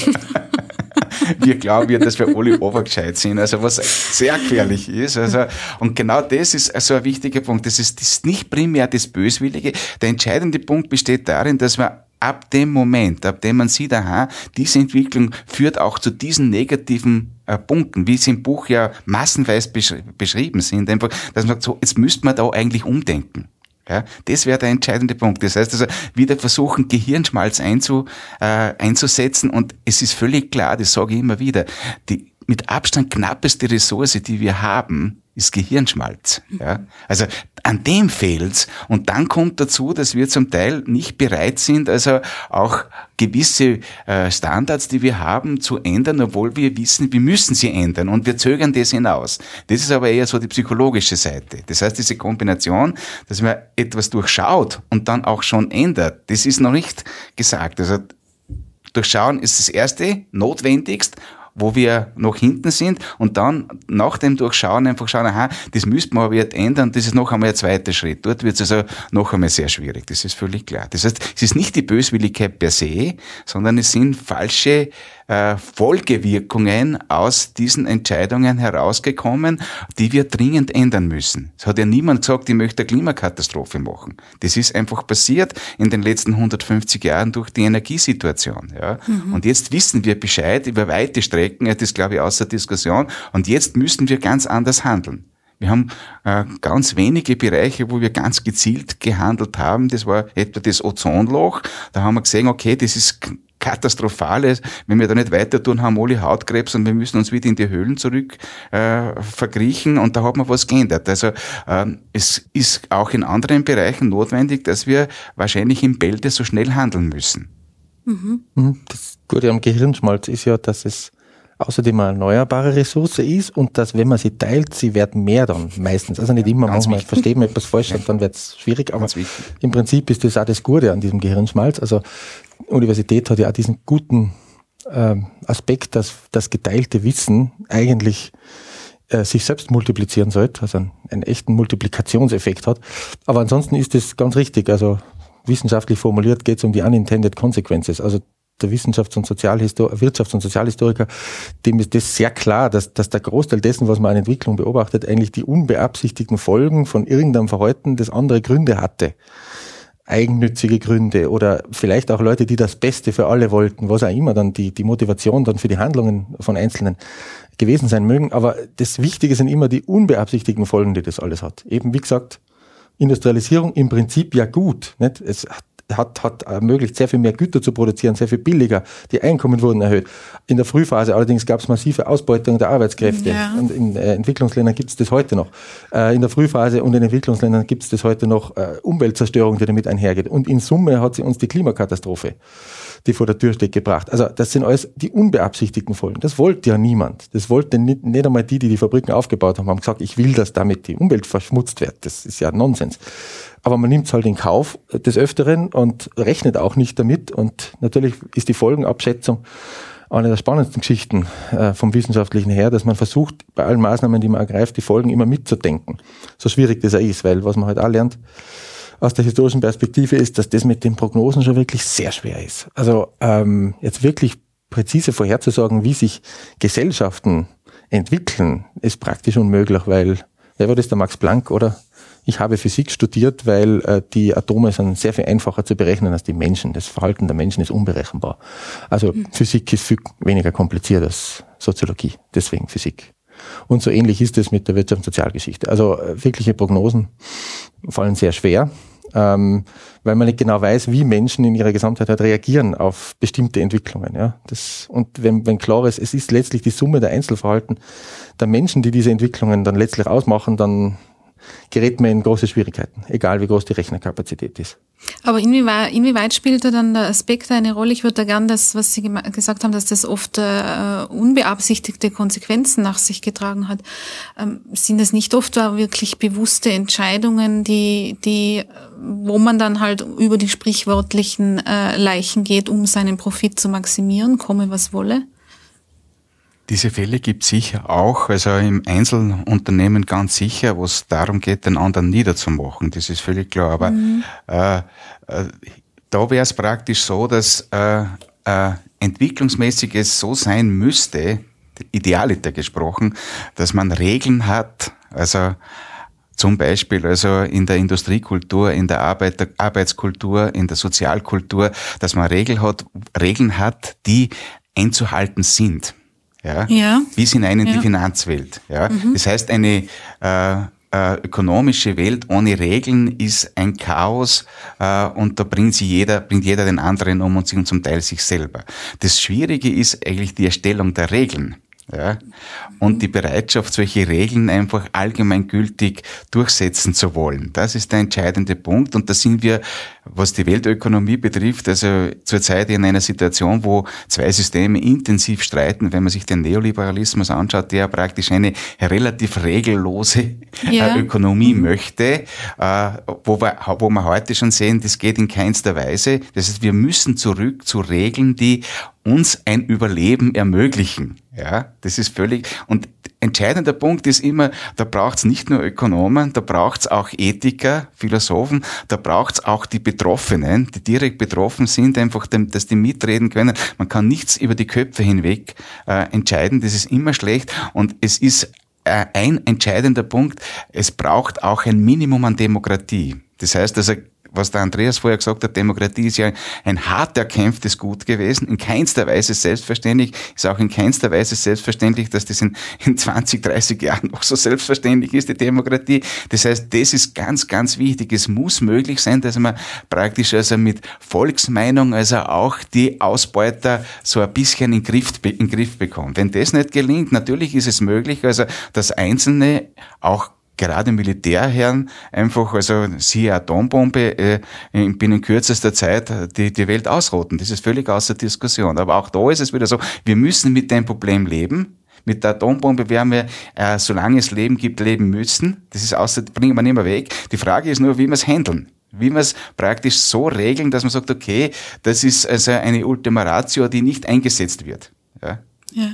wir glauben ja, dass wir alle obergescheit sind, also was sehr gefährlich ist. Also, und genau das ist also ein wichtiger Punkt. Das ist, das ist nicht primär das Böswillige. Der entscheidende Punkt besteht darin, dass man ab dem Moment, ab dem man sieht, aha, diese Entwicklung führt auch zu diesen negativen äh, Punkten, wie sie im Buch ja massenweise besch beschrieben sind, einfach, dass man sagt, so, jetzt müsste man da eigentlich umdenken. Ja, das wäre der entscheidende Punkt. Das heißt also, wieder versuchen, Gehirnschmalz einzu, äh, einzusetzen und es ist völlig klar, das sage ich immer wieder, die mit Abstand knappeste Ressource, die wir haben, ist Gehirnschmalz. Ja? Also an dem fehlt's. Und dann kommt dazu, dass wir zum Teil nicht bereit sind, also auch gewisse äh, Standards, die wir haben, zu ändern, obwohl wir wissen, wir müssen sie ändern und wir zögern das hinaus. Das ist aber eher so die psychologische Seite. Das heißt, diese Kombination, dass man etwas durchschaut und dann auch schon ändert, das ist noch nicht gesagt. Also Durchschauen ist das erste, notwendigst wo wir noch hinten sind und dann nach dem Durchschauen einfach schauen, aha, das müsste man aber jetzt ändern, das ist noch einmal ein zweiter Schritt. Dort wird es also noch einmal sehr schwierig, das ist völlig klar. Das heißt, es ist nicht die Böswilligkeit per se, sondern es sind falsche äh, Folgewirkungen aus diesen Entscheidungen herausgekommen, die wir dringend ändern müssen. Es hat ja niemand gesagt, ich möchte eine Klimakatastrophe machen. Das ist einfach passiert in den letzten 150 Jahren durch die Energiesituation. Ja. Mhm. Und jetzt wissen wir Bescheid über weite Strecken, das ist glaube ich außer Diskussion, und jetzt müssen wir ganz anders handeln. Wir haben äh, ganz wenige Bereiche, wo wir ganz gezielt gehandelt haben. Das war etwa das Ozonloch. Da haben wir gesehen, okay, das ist katastrophal Wenn wir da nicht weiter tun, haben alle Hautkrebs und wir müssen uns wieder in die Höhlen zurück äh, verkriechen und da hat man was geändert. Also ähm, es ist auch in anderen Bereichen notwendig, dass wir wahrscheinlich im Bälde so schnell handeln müssen. Mhm. mhm. Das Gute am Gehirnschmalz ist ja, dass es außerdem eine erneuerbare Ressource ist und dass, wenn man sie teilt, sie werden mehr dann meistens. Also nicht immer, manchmal wichtig. versteht man etwas falsch und dann wird es schwierig, aber im Prinzip ist das auch das Gute an diesem Gehirnschmalz. Also Universität hat ja auch diesen guten äh, Aspekt, dass das geteilte Wissen eigentlich äh, sich selbst multiplizieren sollte, also einen, einen echten Multiplikationseffekt hat. Aber ansonsten ist es ganz richtig. Also wissenschaftlich formuliert geht es um die unintended consequences. Also der Wissenschafts- und Sozialhistor Wirtschafts- und Sozialhistoriker, dem ist das sehr klar, dass, dass der Großteil dessen, was man an Entwicklung beobachtet, eigentlich die unbeabsichtigten Folgen von irgendeinem Verhalten, das andere Gründe hatte. Eigennützige Gründe oder vielleicht auch Leute, die das Beste für alle wollten, was auch immer dann die, die Motivation dann für die Handlungen von Einzelnen gewesen sein mögen. Aber das Wichtige sind immer die unbeabsichtigten Folgen, die das alles hat. Eben, wie gesagt, Industrialisierung im Prinzip ja gut. Nicht? Es hat hat, hat ermöglicht, sehr viel mehr Güter zu produzieren, sehr viel billiger. Die Einkommen wurden erhöht. In der Frühphase allerdings gab es massive Ausbeutung der Arbeitskräfte. Ja. Und in äh, Entwicklungsländern gibt es das heute noch. Äh, in der Frühphase und in Entwicklungsländern gibt es das heute noch äh, Umweltzerstörung, die damit einhergeht. Und in Summe hat sie uns die Klimakatastrophe die vor der Tür steht, gebracht. Also das sind alles die unbeabsichtigten Folgen. Das wollte ja niemand. Das wollte nicht, nicht einmal die, die die Fabriken aufgebaut haben, haben gesagt, ich will, dass damit die Umwelt verschmutzt wird. Das ist ja Nonsens. Aber man nimmt es halt in Kauf des Öfteren und rechnet auch nicht damit. Und natürlich ist die Folgenabschätzung eine der spannendsten Geschichten äh, vom Wissenschaftlichen her, dass man versucht, bei allen Maßnahmen, die man ergreift, die Folgen immer mitzudenken. So schwierig das auch ist, weil was man halt auch lernt aus der historischen Perspektive ist, dass das mit den Prognosen schon wirklich sehr schwer ist. Also ähm, jetzt wirklich präzise vorherzusagen, wie sich Gesellschaften entwickeln, ist praktisch unmöglich, weil, wer war das, der Max Planck, oder? Ich habe Physik studiert, weil äh, die Atome sind sehr viel einfacher zu berechnen als die Menschen. Das Verhalten der Menschen ist unberechenbar. Also mhm. Physik ist viel weniger kompliziert als Soziologie. Deswegen Physik. Und so ähnlich ist es mit der Wirtschafts- und Sozialgeschichte. Also äh, wirkliche Prognosen fallen sehr schwer, ähm, weil man nicht genau weiß, wie Menschen in ihrer Gesamtheit halt reagieren auf bestimmte Entwicklungen. Ja? Das, und wenn, wenn klar ist, es ist letztlich die Summe der Einzelverhalten der Menschen, die diese Entwicklungen dann letztlich ausmachen, dann gerät man in große Schwierigkeiten, egal wie groß die Rechnerkapazität ist. Aber inwieweit, inwieweit spielt da dann der Aspekt eine Rolle? Ich würde da gern das, was Sie gesagt haben, dass das oft äh, unbeabsichtigte Konsequenzen nach sich getragen hat. Ähm, sind das nicht oft wirklich bewusste Entscheidungen, die, die, wo man dann halt über die sprichwörtlichen äh, Leichen geht, um seinen Profit zu maximieren, komme was wolle? Diese Fälle gibt sicher auch, also im Einzelunternehmen ganz sicher, wo es darum geht, den anderen niederzumachen. Das ist völlig klar. Aber mhm. äh, äh, da wäre es praktisch so, dass äh, äh, entwicklungsmäßig es so sein müsste, idealiter gesprochen, dass man Regeln hat, also zum Beispiel also in der Industriekultur, in der Arbeiter Arbeitskultur, in der Sozialkultur, dass man Regeln hat, Regeln hat, die einzuhalten sind ja, ja. bis hinein in ja. die Finanzwelt. Ja. Mhm. Das heißt, eine äh, äh, ökonomische Welt ohne Regeln ist ein Chaos äh, und da bringt sie jeder, bringt jeder den anderen um und zum Teil sich selber. Das Schwierige ist eigentlich die Erstellung der Regeln. Ja? Und die Bereitschaft, solche Regeln einfach allgemeingültig durchsetzen zu wollen. Das ist der entscheidende Punkt. Und da sind wir, was die Weltökonomie betrifft, also zurzeit in einer Situation, wo zwei Systeme intensiv streiten. Wenn man sich den Neoliberalismus anschaut, der praktisch eine relativ regellose äh, ja. Ökonomie mhm. möchte, äh, wo wir, wo wir heute schon sehen, das geht in keinster Weise. Das heißt, wir müssen zurück zu Regeln, die uns ein Überleben ermöglichen. Ja, das ist völlig, und entscheidender Punkt ist immer, da braucht's nicht nur Ökonomen, da braucht's auch Ethiker, Philosophen, da braucht's auch die Betroffenen, die direkt betroffen sind, einfach, dass die mitreden können. Man kann nichts über die Köpfe hinweg äh, entscheiden, das ist immer schlecht und es ist äh, ein entscheidender Punkt, es braucht auch ein Minimum an Demokratie. Das heißt also, was der Andreas vorher gesagt hat, Demokratie ist ja ein hart erkämpftes Gut gewesen, in keinster Weise selbstverständlich, ist auch in keinster Weise selbstverständlich, dass das in, in 20, 30 Jahren noch so selbstverständlich ist, die Demokratie. Das heißt, das ist ganz, ganz wichtig. Es muss möglich sein, dass man praktisch also mit Volksmeinung, also auch die Ausbeuter so ein bisschen in Griff, in Griff bekommt. Wenn das nicht gelingt, natürlich ist es möglich, also dass Einzelne auch gerade Militärherren einfach, also siehe Atombombe, äh, binnen kürzester Zeit die, die Welt ausrotten. Das ist völlig außer Diskussion. Aber auch da ist es wieder so, wir müssen mit dem Problem leben. Mit der Atombombe werden wir, äh, solange es Leben gibt, leben müssen. Das ist außer, bringen wir nicht mehr weg. Die Frage ist nur, wie wir es handeln. Wie wir es praktisch so regeln, dass man sagt, okay, das ist also eine Ultima Ratio, die nicht eingesetzt wird. Ja. ja.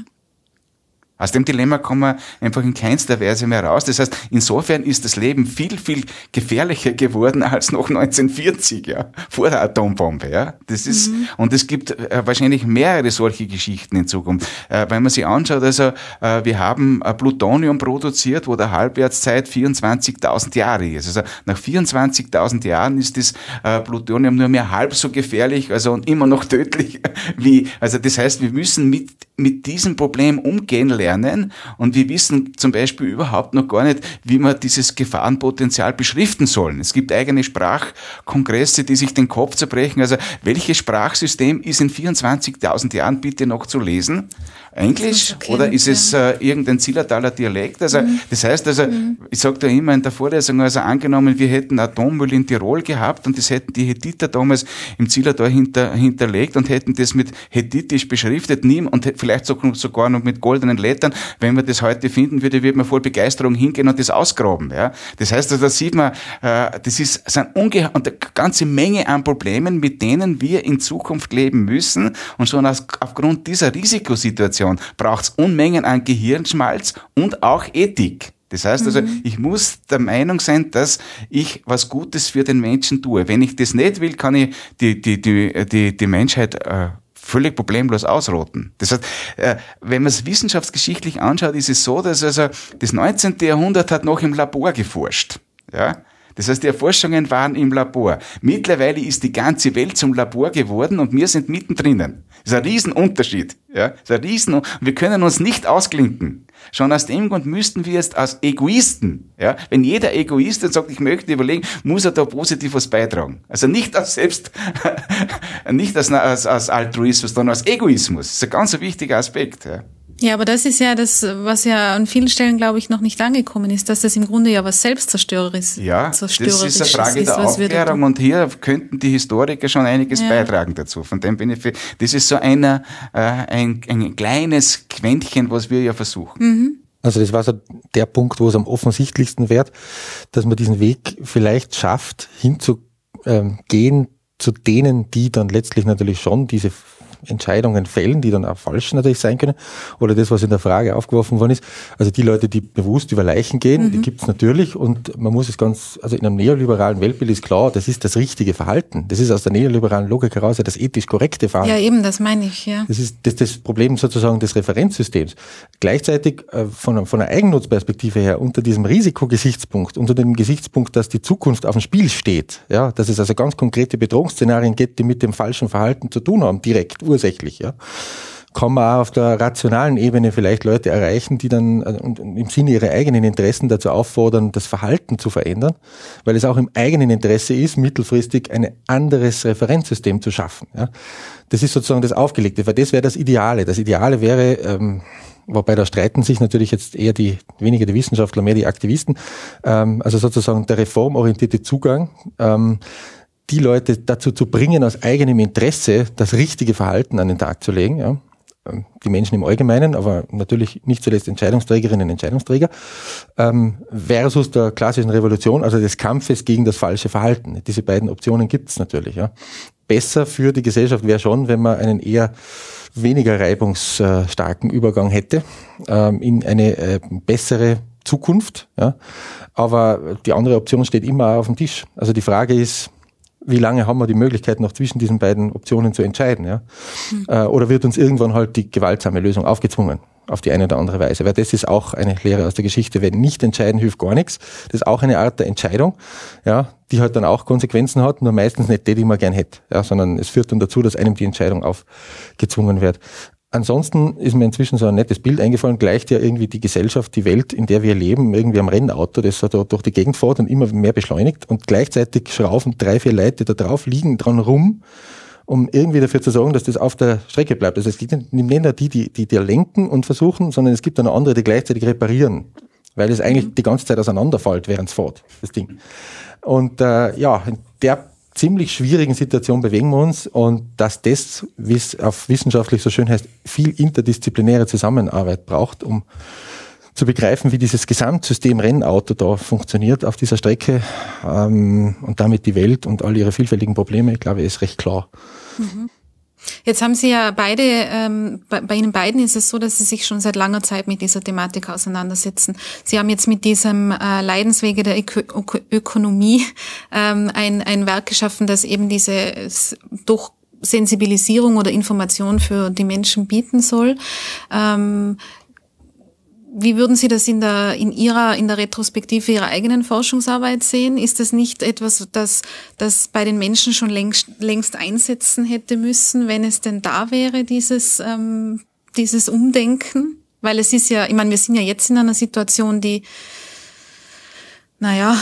Aus dem Dilemma kommen wir einfach in keinster Weise mehr raus. Das heißt, insofern ist das Leben viel, viel gefährlicher geworden als noch 1940, ja, vor der Atombombe, ja. Das ist, mhm. und es gibt äh, wahrscheinlich mehrere solche Geschichten in Zukunft. Äh, wenn man sich anschaut, also, äh, wir haben Plutonium produziert, wo der Halbwertszeit 24.000 Jahre ist. Also, nach 24.000 Jahren ist das Plutonium nur mehr halb so gefährlich, also, und immer noch tödlich wie, also, das heißt, wir müssen mit, mit diesem Problem umgehen lernen lernen und wir wissen zum Beispiel überhaupt noch gar nicht, wie wir dieses Gefahrenpotenzial beschriften sollen. Es gibt eigene Sprachkongresse, die sich den Kopf zerbrechen. Also welches Sprachsystem ist in 24.000 Jahren bitte noch zu lesen? Englisch okay, oder ist es äh, irgendein Zillertaler Dialekt? Also mhm. das heißt also, mhm. ich sage da immer in der Vorlesung, also angenommen, wir hätten Atommüll in Tirol gehabt und das hätten die Hethiter damals im Zillertal hinter, hinterlegt und hätten das mit Hethitisch beschriftet, nie, und vielleicht sogar noch mit goldenen Lettern. Wenn man das heute finden würde, würde man voll Begeisterung hingehen und das ausgraben. Ja? Das heißt, also, da sieht man, äh, das ist sind unge und eine ganze Menge an Problemen, mit denen wir in Zukunft leben müssen und schon aus, aufgrund dieser Risikosituation braucht es Unmengen an Gehirnschmalz und auch Ethik. Das heißt also, mhm. ich muss der Meinung sein, dass ich was Gutes für den Menschen tue. Wenn ich das nicht will, kann ich die, die, die, die, die Menschheit äh, völlig problemlos ausrotten. Das heißt, äh, wenn man es wissenschaftsgeschichtlich anschaut, ist es so, dass also das 19. Jahrhundert hat noch im Labor geforscht. Ja? Das heißt, die Erforschungen waren im Labor. Mittlerweile ist die ganze Welt zum Labor geworden und wir sind mittendrin. Das ist ein Riesenunterschied. Ja, das ist ein Riesen wir können uns nicht ausklinken. Schon aus dem Grund müssten wir jetzt als Egoisten, ja, wenn jeder Egoist dann sagt, ich möchte überlegen, muss er da positiv was beitragen. Also nicht als selbst, nicht als, als, als Altruismus, sondern als Egoismus. Das ist ein ganz wichtiger Aspekt. Ja. Ja, aber das ist ja das, was ja an vielen Stellen, glaube ich, noch nicht angekommen ist, dass das im Grunde ja was Selbstzerstörerisches ja, das ist eine Frage ist, der Aufklärung und hier könnten die Historiker schon einiges ja. beitragen dazu. Von dem bin ich für, das ist so einer, äh, ein, ein kleines Quäntchen, was wir ja versuchen. Mhm. Also das war so der Punkt, wo es am offensichtlichsten wird, dass man diesen Weg vielleicht schafft, hinzugehen ähm, zu denen, die dann letztlich natürlich schon diese Entscheidungen fällen, die dann auch falsch natürlich sein können. Oder das, was in der Frage aufgeworfen worden ist. Also die Leute, die bewusst über Leichen gehen, mhm. die gibt es natürlich. Und man muss es ganz, also in einem neoliberalen Weltbild ist klar, das ist das richtige Verhalten. Das ist aus der neoliberalen Logik heraus ja das ethisch korrekte Verhalten. Ja, eben, das meine ich, ja. Das ist das, das Problem sozusagen des Referenzsystems. Gleichzeitig äh, von, von einer Eigennutzperspektive her unter diesem Risikogesichtspunkt, unter dem Gesichtspunkt, dass die Zukunft auf dem Spiel steht, ja, dass es also ganz konkrete Bedrohungsszenarien gibt, die mit dem falschen Verhalten zu tun haben, direkt, ursächlich, ja, kann man auf der rationalen Ebene vielleicht Leute erreichen, die dann äh, im Sinne ihrer eigenen Interessen dazu auffordern, das Verhalten zu verändern, weil es auch im eigenen Interesse ist, mittelfristig ein anderes Referenzsystem zu schaffen. Ja. Das ist sozusagen das Aufgelegte, weil das wäre das Ideale. Das Ideale wäre, ähm, wobei da streiten sich natürlich jetzt eher die, weniger die Wissenschaftler, mehr die Aktivisten, ähm, also sozusagen der reformorientierte Zugang, ähm, die Leute dazu zu bringen, aus eigenem Interesse das richtige Verhalten an den Tag zu legen. Ja. Ähm, die Menschen im Allgemeinen, aber natürlich nicht zuletzt Entscheidungsträgerinnen und Entscheidungsträger, ähm, versus der klassischen Revolution, also des Kampfes gegen das falsche Verhalten. Diese beiden Optionen gibt es natürlich. Ja. Besser für die Gesellschaft wäre schon, wenn man einen eher weniger reibungsstarken Übergang hätte ähm, in eine äh, bessere Zukunft. Ja. Aber die andere Option steht immer auf dem Tisch. Also die Frage ist, wie lange haben wir die Möglichkeit, noch zwischen diesen beiden Optionen zu entscheiden? Ja? Mhm. oder wird uns irgendwann halt die gewaltsame Lösung aufgezwungen? Auf die eine oder andere Weise. Weil das ist auch eine Lehre aus der Geschichte. Wenn nicht entscheiden hilft gar nichts. Das ist auch eine Art der Entscheidung, ja, die halt dann auch Konsequenzen hat, nur meistens nicht die, die man gern hätte. Ja, sondern es führt dann dazu, dass einem die Entscheidung aufgezwungen wird. Ansonsten ist mir inzwischen so ein nettes Bild eingefallen, gleicht ja irgendwie die Gesellschaft, die Welt, in der wir leben, irgendwie am Rennauto, das so durch die Gegend fährt und immer mehr beschleunigt und gleichzeitig schrauben drei, vier Leute da drauf, liegen dran rum, um irgendwie dafür zu sorgen, dass das auf der Strecke bleibt. Also es gibt nicht nur die, die, die, die lenken und versuchen, sondern es gibt dann andere, die gleichzeitig reparieren, weil es eigentlich mhm. die ganze Zeit auseinanderfällt, während es fährt, das Ding. Und äh, ja, in der ziemlich schwierigen Situation bewegen wir uns und dass das, wie es auf wissenschaftlich so schön heißt, viel interdisziplinäre Zusammenarbeit braucht, um zu begreifen, wie dieses Gesamtsystem Rennauto da funktioniert auf dieser Strecke ähm, und damit die Welt und all ihre vielfältigen Probleme, ich glaube, ist recht klar. Mhm. Jetzt haben Sie ja beide, ähm, bei, bei, Ihnen beiden ist es so, dass Sie sich schon seit langer Zeit mit dieser Thematik auseinandersetzen. Sie haben jetzt mit diesem äh, Leidenswege der Öko Ökonomie ähm, ein, ein Werk geschaffen, das eben diese durch Sensibilisierung oder Information für die Menschen bieten soll. Ähm, wie würden Sie das in der, in Ihrer, in der Retrospektive Ihrer eigenen Forschungsarbeit sehen? Ist das nicht etwas, das, das bei den Menschen schon längst, längst einsetzen hätte müssen, wenn es denn da wäre, dieses, ähm, dieses Umdenken? Weil es ist ja, ich meine, wir sind ja jetzt in einer Situation, die, naja,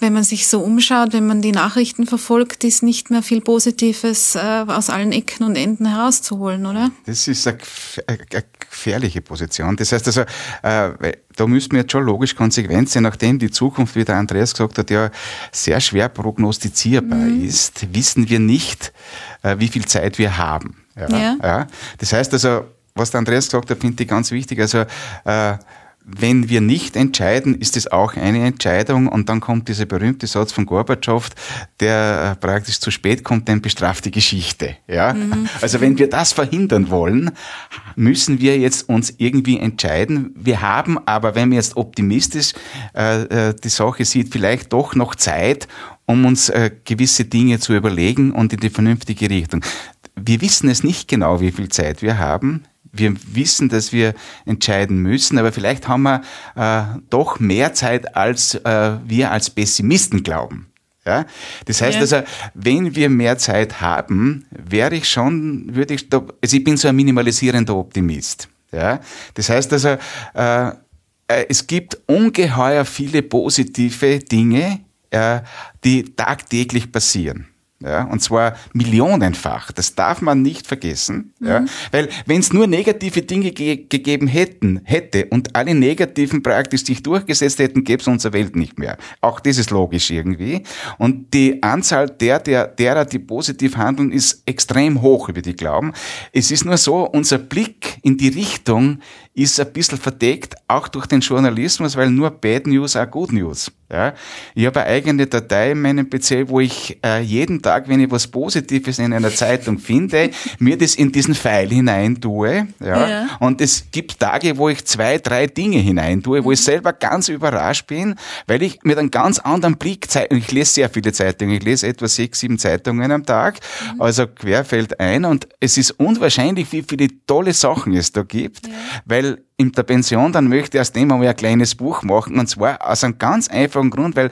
wenn man sich so umschaut, wenn man die Nachrichten verfolgt, ist nicht mehr viel Positives äh, aus allen Ecken und Enden herauszuholen, oder? Das ist eine, eine gefährliche Position. Das heißt also, äh, da müssen wir jetzt schon logisch konsequent sein, nachdem die Zukunft, wie der Andreas gesagt hat, ja sehr schwer prognostizierbar mhm. ist, wissen wir nicht, äh, wie viel Zeit wir haben. Ja, ja. ja. Das heißt also, was der Andreas gesagt hat, finde ich ganz wichtig. Also äh, wenn wir nicht entscheiden, ist es auch eine Entscheidung und dann kommt dieser berühmte Satz von Gorbatschow, der äh, praktisch zu spät kommt, dann bestraft die Geschichte. Ja? Mhm. Also wenn wir das verhindern wollen, müssen wir jetzt uns irgendwie entscheiden. Wir haben aber, wenn man jetzt optimistisch äh, äh, die Sache sieht, vielleicht doch noch Zeit, um uns äh, gewisse Dinge zu überlegen und in die vernünftige Richtung. Wir wissen es nicht genau, wie viel Zeit wir haben wir wissen, dass wir entscheiden müssen, aber vielleicht haben wir äh, doch mehr Zeit, als äh, wir als Pessimisten glauben. Ja? Das heißt ja. also, wenn wir mehr Zeit haben, wäre ich schon, würde ich, also ich bin so ein minimalisierender Optimist. Ja? Das heißt also, äh, äh, es gibt ungeheuer viele positive Dinge, äh, die tagtäglich passieren. Ja, und zwar millionenfach. Das darf man nicht vergessen. Mhm. Ja, weil wenn es nur negative Dinge ge gegeben hätten, hätte und alle negativen praktisch sich durchgesetzt hätten, gäbe es unsere Welt nicht mehr. Auch das ist logisch irgendwie. Und die Anzahl der, der, derer, die positiv handeln, ist extrem hoch, wie die glauben. Es ist nur so, unser Blick in die Richtung ist ein bisschen verdeckt, auch durch den Journalismus, weil nur Bad News auch Good News. Ja, ich habe eine eigene Datei in meinem PC, wo ich äh, jeden Tag, wenn ich was Positives in einer Zeitung finde, mir das in diesen Pfeil hinein tue. Ja? ja. Und es gibt Tage, wo ich zwei, drei Dinge hinein tue, wo ich selber ganz überrascht bin, weil ich mit einem ganz anderen Blick, ich lese sehr viele Zeitungen, ich lese etwa sechs, sieben Zeitungen am Tag, mhm. also querfeld ein und es ist unwahrscheinlich, wie viele tolle Sachen es da gibt, ja. weil in der Pension, dann möchte ich aus dem einmal ein kleines Buch machen. Und zwar aus einem ganz einfachen Grund, weil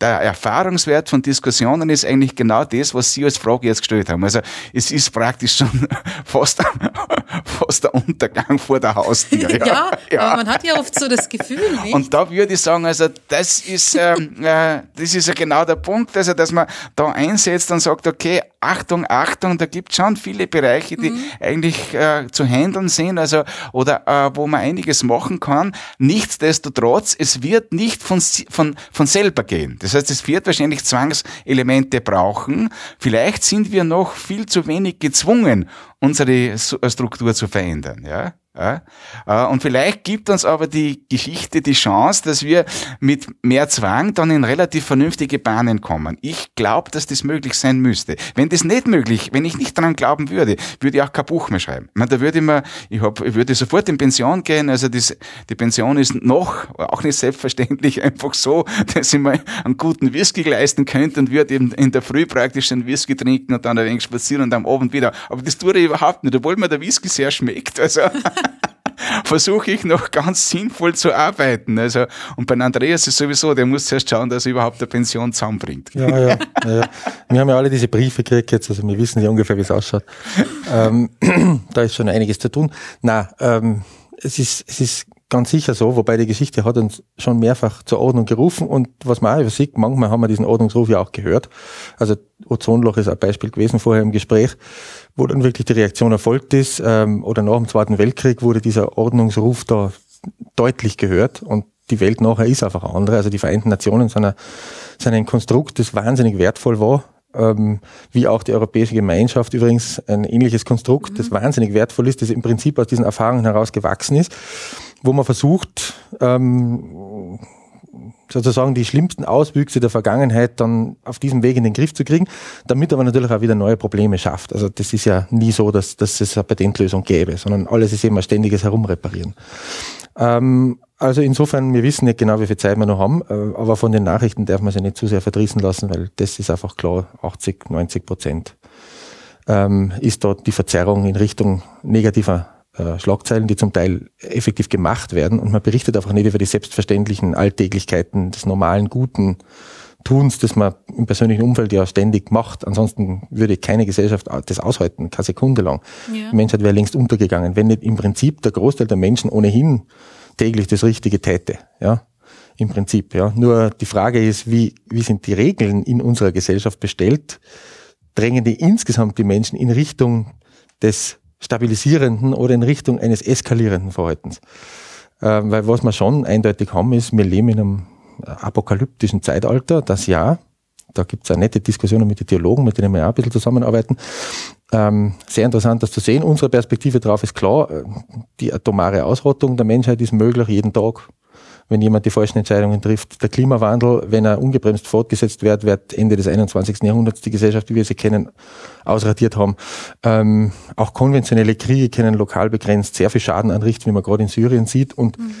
der Erfahrungswert von Diskussionen ist eigentlich genau das, was Sie als Frage jetzt gestellt haben. Also es ist praktisch schon fast, fast der Untergang vor der Haustür. Ja, ja, ja, aber man hat ja oft so das Gefühl. Nicht? Und da würde ich sagen, also das ist, ähm, äh, das ist ja genau der Punkt, also dass man da einsetzt und sagt, okay, Achtung, Achtung, da gibt es schon viele Bereiche, die mhm. eigentlich äh, zu handeln sind, also oder äh, wo man einiges machen kann. Nichtsdestotrotz, es wird nicht von, von, von selber gehen. Das heißt, es wird wahrscheinlich Zwangselemente brauchen. Vielleicht sind wir noch viel zu wenig gezwungen, unsere Struktur zu verändern. Ja? Ja? Äh, und vielleicht gibt uns aber die Geschichte die Chance, dass wir mit mehr Zwang dann in relativ vernünftige Bahnen kommen. Ich glaube, dass das möglich sein müsste. Wenn das nicht möglich, wenn ich nicht daran glauben würde, würde ich auch kein Buch mehr schreiben. Ich meine, da würde ich mir, ich, hab, ich würde sofort in Pension gehen. Also das, die Pension ist noch, auch nicht selbstverständlich, einfach so, dass ich mir einen guten Whisky leisten könnte und würde eben in der Früh praktisch einen Whisky trinken und dann ein wenig spazieren und am Abend wieder. Aber das tue ich überhaupt nicht, obwohl mir der Whisky sehr schmeckt. Also versuche ich noch ganz sinnvoll zu arbeiten. Also, und bei Andreas ist sowieso, der muss zuerst schauen, dass er überhaupt eine Pension zusammenbringt. Ja, ja, ja. Wir haben ja alle diese Briefe gekriegt jetzt, also wir wissen ja ungefähr, wie es ausschaut. Ähm, da ist schon einiges zu tun. Na, ähm, es ist, es ist ganz sicher so, wobei die Geschichte hat uns schon mehrfach zur Ordnung gerufen und was man auch übersieht, manchmal haben wir diesen Ordnungsruf ja auch gehört. Also Ozonloch ist ein Beispiel gewesen vorher im Gespräch wo dann wirklich die Reaktion erfolgt ist, ähm, oder nach dem Zweiten Weltkrieg wurde dieser Ordnungsruf da deutlich gehört und die Welt nachher ist einfach andere. Also die Vereinten Nationen sind ein, sind ein Konstrukt, das wahnsinnig wertvoll war, ähm, wie auch die Europäische Gemeinschaft übrigens ein ähnliches Konstrukt, mhm. das wahnsinnig wertvoll ist, das im Prinzip aus diesen Erfahrungen heraus gewachsen ist, wo man versucht, ähm, sozusagen die schlimmsten Auswüchse der Vergangenheit dann auf diesem Weg in den Griff zu kriegen, damit aber natürlich auch wieder neue Probleme schafft. Also das ist ja nie so, dass, dass es eine Patentlösung gäbe, sondern alles ist eben ein ständiges Herumreparieren. Ähm, also insofern, wir wissen nicht genau, wie viel Zeit wir noch haben, äh, aber von den Nachrichten darf man sich nicht zu sehr verdrießen lassen, weil das ist einfach klar, 80, 90 Prozent ähm, ist dort die Verzerrung in Richtung negativer äh, Schlagzeilen, die zum Teil effektiv gemacht werden und man berichtet einfach nicht über die selbstverständlichen Alltäglichkeiten des normalen, guten Tuns, das man im persönlichen Umfeld ja ständig macht. Ansonsten würde keine Gesellschaft das aushalten, keine Sekunde lang. Ja. Die Menschheit wäre längst untergegangen, wenn nicht im Prinzip der Großteil der Menschen ohnehin täglich das Richtige täte. Ja, im Prinzip. Ja, nur die Frage ist, wie wie sind die Regeln in unserer Gesellschaft bestellt? Drängen die insgesamt die Menschen in Richtung des stabilisierenden oder in Richtung eines eskalierenden Verhaltens. Ähm, weil was wir schon eindeutig haben, ist, wir leben in einem apokalyptischen Zeitalter, das ja, da gibt es auch nette Diskussionen mit den Theologen, mit denen wir auch ein bisschen zusammenarbeiten. Ähm, sehr interessant, das zu sehen. Unsere Perspektive darauf ist klar, äh, die atomare Ausrottung der Menschheit ist möglich jeden Tag wenn jemand die falschen Entscheidungen trifft. Der Klimawandel, wenn er ungebremst fortgesetzt wird, wird Ende des 21. Jahrhunderts die Gesellschaft, wie wir sie kennen, ausradiert haben. Ähm, auch konventionelle Kriege können lokal begrenzt sehr viel Schaden anrichten, wie man gerade in Syrien sieht. Und mhm.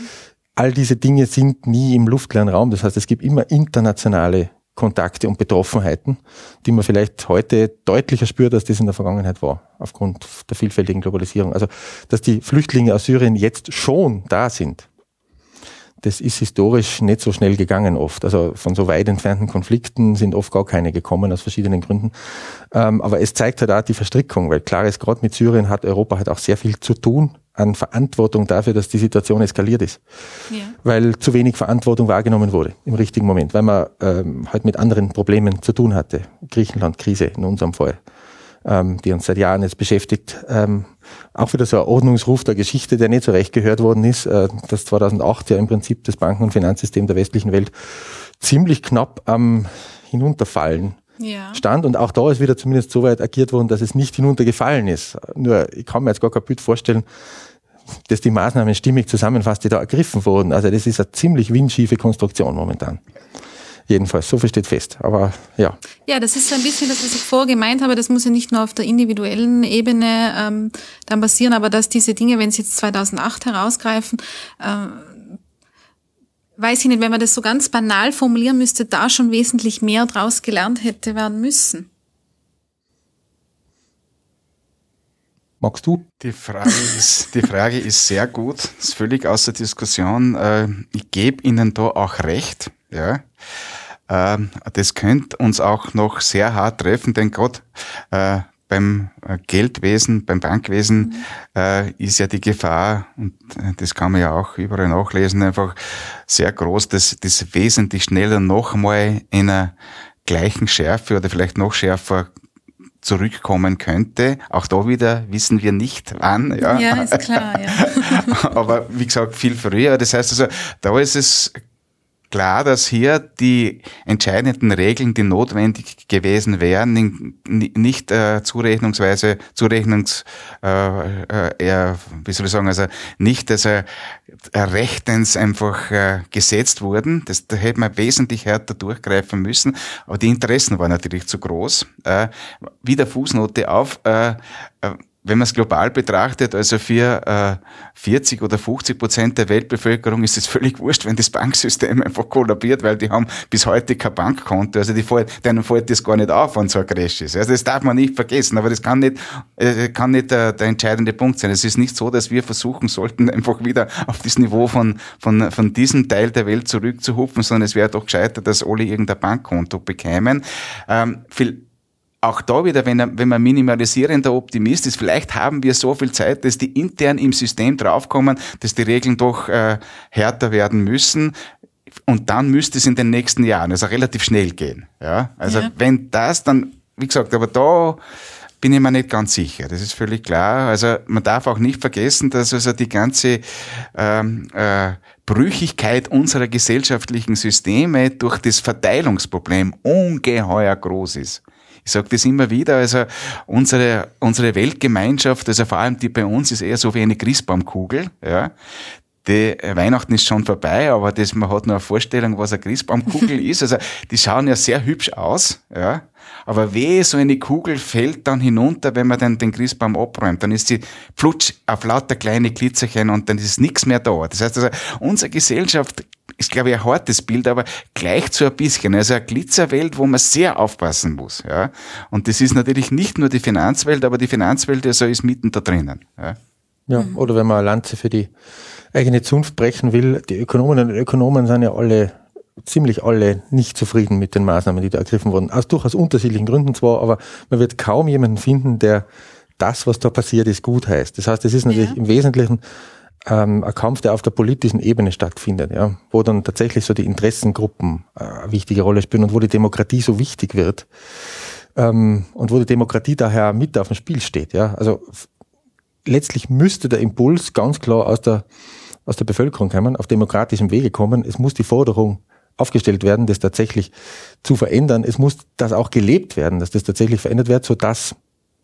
all diese Dinge sind nie im luftleeren Raum. Das heißt, es gibt immer internationale Kontakte und Betroffenheiten, die man vielleicht heute deutlicher spürt, als das in der Vergangenheit war, aufgrund der vielfältigen Globalisierung. Also, dass die Flüchtlinge aus Syrien jetzt schon da sind, das ist historisch nicht so schnell gegangen oft. Also von so weit entfernten Konflikten sind oft gar keine gekommen aus verschiedenen Gründen. Ähm, aber es zeigt halt auch die Verstrickung, weil klar ist, gerade mit Syrien hat Europa halt auch sehr viel zu tun an Verantwortung dafür, dass die Situation eskaliert ist. Ja. Weil zu wenig Verantwortung wahrgenommen wurde im richtigen Moment, weil man ähm, halt mit anderen Problemen zu tun hatte. Griechenland-Krise in unserem Fall, ähm, die uns seit Jahren jetzt beschäftigt. Ähm, auch wieder so ein Ordnungsruf der Geschichte, der nicht so recht gehört worden ist, äh, dass 2008 ja im Prinzip das Banken- und Finanzsystem der westlichen Welt ziemlich knapp am Hinunterfallen ja. stand. Und auch da ist wieder zumindest so weit agiert worden, dass es nicht hinuntergefallen ist. Nur, ich kann mir jetzt gar kein Bild vorstellen, dass die Maßnahmen stimmig zusammenfasst, die da ergriffen wurden. Also das ist eine ziemlich windschiefe Konstruktion momentan. Jedenfalls, so viel steht fest. Aber ja. Ja, das ist so ein bisschen das, was ich vorher gemeint habe. Das muss ja nicht nur auf der individuellen Ebene ähm, dann passieren, aber dass diese Dinge, wenn sie jetzt 2008 herausgreifen, äh, weiß ich nicht, wenn man das so ganz banal formulieren müsste, da schon wesentlich mehr draus gelernt hätte werden müssen. Magst du? Die Frage ist, die Frage ist sehr gut, ist völlig außer Diskussion. Äh, ich gebe Ihnen da auch recht. Ja. Ähm, das könnte uns auch noch sehr hart treffen, denn gerade äh, beim äh, Geldwesen, beim Bankwesen mhm. äh, ist ja die Gefahr, und das kann man ja auch überall nachlesen, einfach sehr groß, dass das wesentlich schneller noch einmal in einer gleichen Schärfe oder vielleicht noch schärfer zurückkommen könnte. Auch da wieder wissen wir nicht wann. Ja, ja ist klar. Ja. Aber wie gesagt, viel früher. Das heißt also, da ist es klar, dass hier die entscheidenden Regeln, die notwendig gewesen wären, nicht äh, zurechnungsweise, zurechnungs, äh, äh, wie soll ich sagen, also nicht also rechtens einfach äh, gesetzt wurden. Das, da hätte man wesentlich härter durchgreifen müssen, aber die Interessen waren natürlich zu groß. Äh, wieder Fußnote auf. Äh, äh wenn man es global betrachtet, also für äh, 40 oder 50 Prozent der Weltbevölkerung ist es völlig wurscht, wenn das Banksystem einfach kollabiert, weil die haben bis heute kein Bankkonto. Also die fällt, denen fällt das gar nicht auf, wenn so ein Crash ist. Also das darf man nicht vergessen, aber das kann nicht, äh, kann nicht der, der entscheidende Punkt sein. Es ist nicht so, dass wir versuchen sollten, einfach wieder auf das Niveau von, von, von diesem Teil der Welt zurückzuhupfen, sondern es wäre doch gescheiter, dass alle irgendein Bankkonto bekämen. Ähm, viel, auch da wieder, wenn, wenn man minimalisierender Optimist ist, vielleicht haben wir so viel Zeit, dass die intern im System draufkommen, dass die Regeln doch äh, härter werden müssen. Und dann müsste es in den nächsten Jahren, also relativ schnell gehen. Ja? Also ja. wenn das dann, wie gesagt, aber da bin ich mir nicht ganz sicher. Das ist völlig klar. Also man darf auch nicht vergessen, dass also die ganze ähm, äh, Brüchigkeit unserer gesellschaftlichen Systeme durch das Verteilungsproblem ungeheuer groß ist. Ich sage das immer wieder, also unsere, unsere Weltgemeinschaft, also vor allem die bei uns, ist eher so wie eine Christbaumkugel, ja. Die Weihnachten ist schon vorbei, aber das, man hat nur eine Vorstellung, was eine Christbaumkugel ist. Also, die schauen ja sehr hübsch aus, ja. Aber weh, so eine Kugel fällt dann hinunter, wenn man dann den Christbaum abräumt. Dann ist sie flutsch auf lauter kleine Glitzerchen und dann ist nichts mehr da. Das heißt also, unsere Gesellschaft ist, glaube ich, ein hartes Bild, aber gleich zu ein bisschen. Also eine Glitzerwelt, wo man sehr aufpassen muss. Ja? Und das ist natürlich nicht nur die Finanzwelt, aber die Finanzwelt also ist mitten da drinnen. Ja? ja, oder wenn man eine Lanze für die eigene Zunft brechen will, die Ökonomen und Ökonomen sind ja alle ziemlich alle nicht zufrieden mit den Maßnahmen, die da ergriffen wurden. Aus durchaus unterschiedlichen Gründen zwar, aber man wird kaum jemanden finden, der das, was da passiert ist, gut heißt. Das heißt, es ist natürlich ja. im Wesentlichen ähm, ein Kampf, der auf der politischen Ebene stattfindet, ja, wo dann tatsächlich so die Interessengruppen äh, eine wichtige Rolle spielen und wo die Demokratie so wichtig wird ähm, und wo die Demokratie daher mit auf dem Spiel steht. Ja. Also letztlich müsste der Impuls ganz klar aus der, aus der Bevölkerung kommen, auf demokratischem Wege kommen. Es muss die Forderung aufgestellt werden, das tatsächlich zu verändern. Es muss das auch gelebt werden, dass das tatsächlich verändert wird, so dass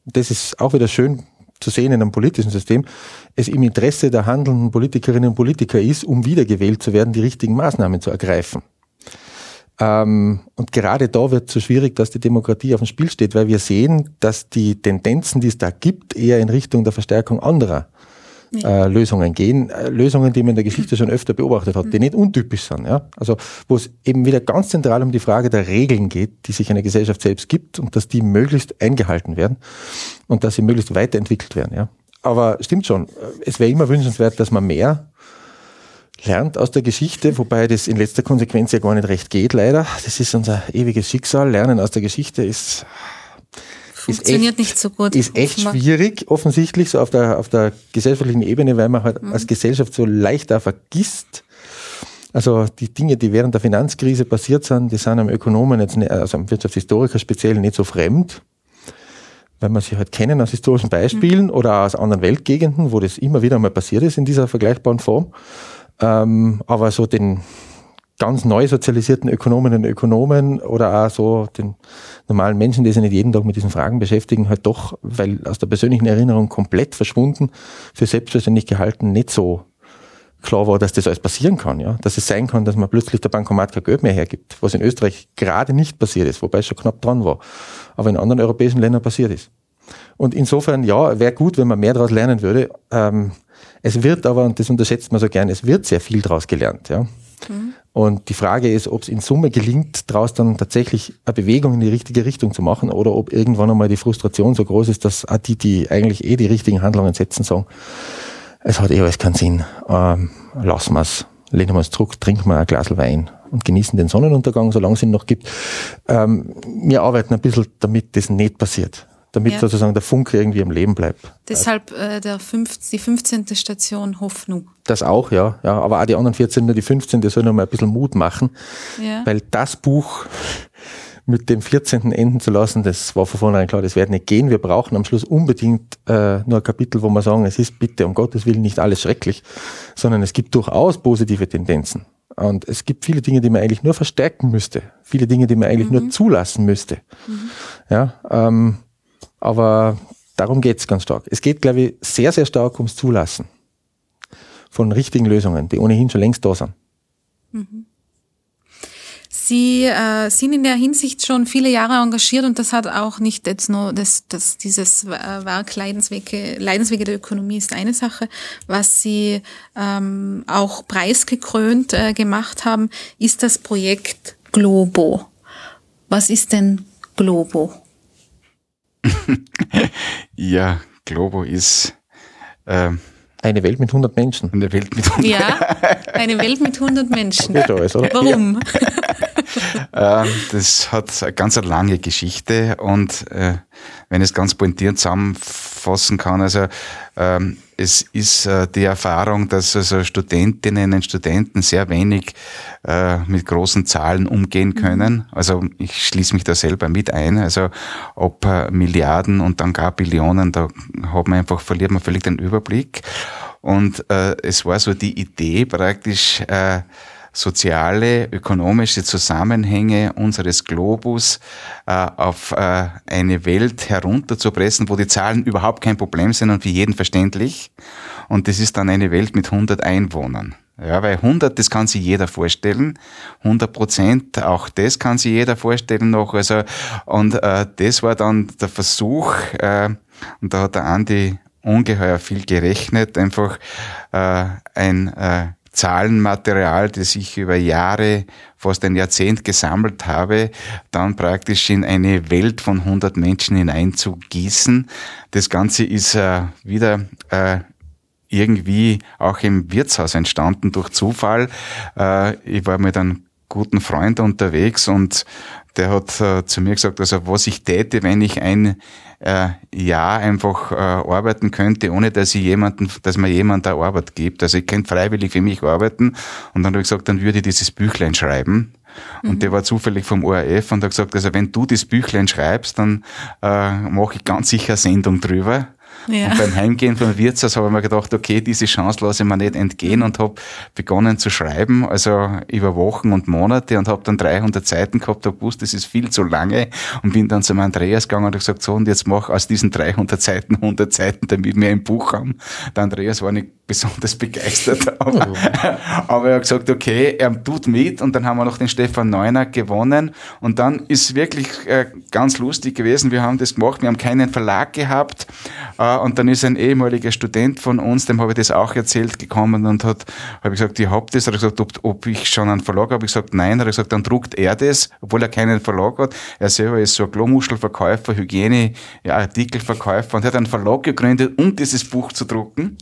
das ist auch wieder schön zu sehen in einem politischen System, es im Interesse der handelnden Politikerinnen und Politiker ist, um wiedergewählt zu werden, die richtigen Maßnahmen zu ergreifen. Ähm, und gerade da wird es so schwierig, dass die Demokratie auf dem Spiel steht, weil wir sehen, dass die Tendenzen, die es da gibt, eher in Richtung der Verstärkung anderer äh, Lösungen gehen. Äh, Lösungen, die man in der Geschichte schon öfter beobachtet hat, die nicht untypisch sind. Ja? Also wo es eben wieder ganz zentral um die Frage der Regeln geht, die sich eine Gesellschaft selbst gibt und dass die möglichst eingehalten werden und dass sie möglichst weiterentwickelt werden. Ja? Aber stimmt schon, äh, es wäre immer wünschenswert, dass man mehr lernt aus der Geschichte, wobei das in letzter Konsequenz ja gar nicht recht geht, leider. Das ist unser ewiges Schicksal. Lernen aus der Geschichte ist Funktioniert echt, nicht so gut. Ist echt offenbar. schwierig, offensichtlich, so auf der, auf der gesellschaftlichen Ebene, weil man halt mhm. als Gesellschaft so leicht da vergisst. Also die Dinge, die während der Finanzkrise passiert sind, die sind am Ökonomen jetzt, nicht, also am Wirtschaftshistoriker speziell nicht so fremd, weil man sie halt kennen aus historischen Beispielen mhm. oder aus anderen Weltgegenden, wo das immer wieder mal passiert ist in dieser vergleichbaren Form. Ähm, aber so den, ganz neu sozialisierten Ökonominnen und Ökonomen oder auch so den normalen Menschen, die sich nicht jeden Tag mit diesen Fragen beschäftigen, halt doch, weil aus der persönlichen Erinnerung komplett verschwunden, für selbstverständlich gehalten, nicht so klar war, dass das alles passieren kann, ja. Dass es sein kann, dass man plötzlich der Bankomat kein Geld mehr hergibt, was in Österreich gerade nicht passiert ist, wobei es schon knapp dran war, aber in anderen europäischen Ländern passiert ist. Und insofern, ja, wäre gut, wenn man mehr daraus lernen würde. Ähm, es wird aber, und das unterschätzt man so gern, es wird sehr viel daraus gelernt, ja. Mhm. Und die Frage ist, ob es in Summe gelingt, daraus dann tatsächlich eine Bewegung in die richtige Richtung zu machen oder ob irgendwann einmal die Frustration so groß ist, dass auch die, die eigentlich eh die richtigen Handlungen setzen, sagen, es hat eh alles keinen Sinn, ähm, lassen wir es, lehnen wir es zurück, trinken wir ein Glas Wein und genießen den Sonnenuntergang, solange es ihn noch gibt. Ähm, wir arbeiten ein bisschen damit, das nicht passiert damit ja. sozusagen der Funke irgendwie am Leben bleibt. Deshalb äh, der fünf, die 15. Station Hoffnung. Das auch, ja. ja. Aber auch die anderen 14, nur die 15, die sollen noch mal ein bisschen Mut machen. Ja. Weil das Buch mit dem 14. enden zu lassen, das war von vornherein klar, das wird nicht gehen. Wir brauchen am Schluss unbedingt äh, nur ein Kapitel, wo wir sagen, es ist bitte um Gottes Willen nicht alles schrecklich, sondern es gibt durchaus positive Tendenzen. Und es gibt viele Dinge, die man eigentlich nur verstärken müsste. Viele Dinge, die man eigentlich mhm. nur zulassen müsste. Mhm. Ja, ähm, aber darum geht es ganz stark. Es geht, glaube ich, sehr, sehr stark ums Zulassen von richtigen Lösungen, die ohnehin schon längst da sind. Mhm. Sie äh, sind in der Hinsicht schon viele Jahre engagiert und das hat auch nicht jetzt nur das, das dieses Werk Leidenswege, Leidenswege der Ökonomie ist eine Sache, was Sie ähm, auch preisgekrönt äh, gemacht haben, ist das Projekt Globo. Was ist denn Globo? ja, Globo ist ähm, eine Welt mit 100 Menschen. Eine Welt mit 100 Ja, eine Welt mit 100 Menschen. Alles, Warum? Ja. ähm, das hat eine ganz lange Geschichte und äh, wenn ich es ganz pointiert zusammenfassen kann, also ähm, es ist äh, die Erfahrung, dass also Studentinnen und Studenten sehr wenig äh, mit großen Zahlen umgehen mhm. können. Also ich schließe mich da selber mit ein. Also ob äh, Milliarden und dann gar Billionen, da hat man einfach, verliert man völlig den Überblick. Und äh, es war so die Idee praktisch, äh, soziale, ökonomische Zusammenhänge unseres Globus äh, auf äh, eine Welt herunterzupressen, wo die Zahlen überhaupt kein Problem sind und für jeden verständlich. Und das ist dann eine Welt mit 100 Einwohnern. Ja, weil 100, das kann sich jeder vorstellen. 100 Prozent, auch das kann sich jeder vorstellen noch. Also, und äh, das war dann der Versuch, äh, und da hat der Andi ungeheuer viel gerechnet, einfach äh, ein äh, Zahlenmaterial, das ich über Jahre, fast ein Jahrzehnt gesammelt habe, dann praktisch in eine Welt von 100 Menschen hineinzugießen. Das Ganze ist äh, wieder äh, irgendwie auch im Wirtshaus entstanden durch Zufall. Äh, ich war mit einem guten Freund unterwegs und der hat äh, zu mir gesagt, also was ich täte, wenn ich ein äh, Jahr einfach äh, arbeiten könnte, ohne dass ich jemanden, dass mir jemand da Arbeit gibt. Also ich könnte freiwillig für mich arbeiten und dann habe ich gesagt, dann würde ich dieses Büchlein schreiben. Und mhm. der war zufällig vom ORF und hat gesagt, also wenn du das Büchlein schreibst, dann äh, mache ich ganz sicher eine Sendung drüber. Ja. Und beim Heimgehen vom Wirtshaus habe ich mir gedacht, okay, diese Chance lasse ich mir nicht entgehen und habe begonnen zu schreiben, also über Wochen und Monate und habe dann 300 Seiten gehabt, habe gewusst, das ist viel zu lange und bin dann zum Andreas gegangen und habe gesagt, so und jetzt mach aus diesen 300 Seiten 100 Seiten, damit wir ein Buch haben. Der Andreas war nicht besonders begeistert, aber, oh. aber er hat gesagt, okay, er tut mit und dann haben wir noch den Stefan Neuner gewonnen und dann ist wirklich äh, ganz lustig gewesen, wir haben das gemacht, wir haben keinen Verlag gehabt, äh, und dann ist ein ehemaliger Student von uns, dem habe ich das auch erzählt, gekommen und hat, habe ich gesagt, ich hab das. Er hat gesagt, ob, ob ich schon einen Verlag habe. Ich gesagt, nein. Er hat gesagt, dann druckt er das, obwohl er keinen Verlag hat. Er selber ist so ein Klomuschelverkäufer, Hygiene, ja, Artikelverkäufer und hat einen Verlag gegründet, um dieses Buch zu drucken.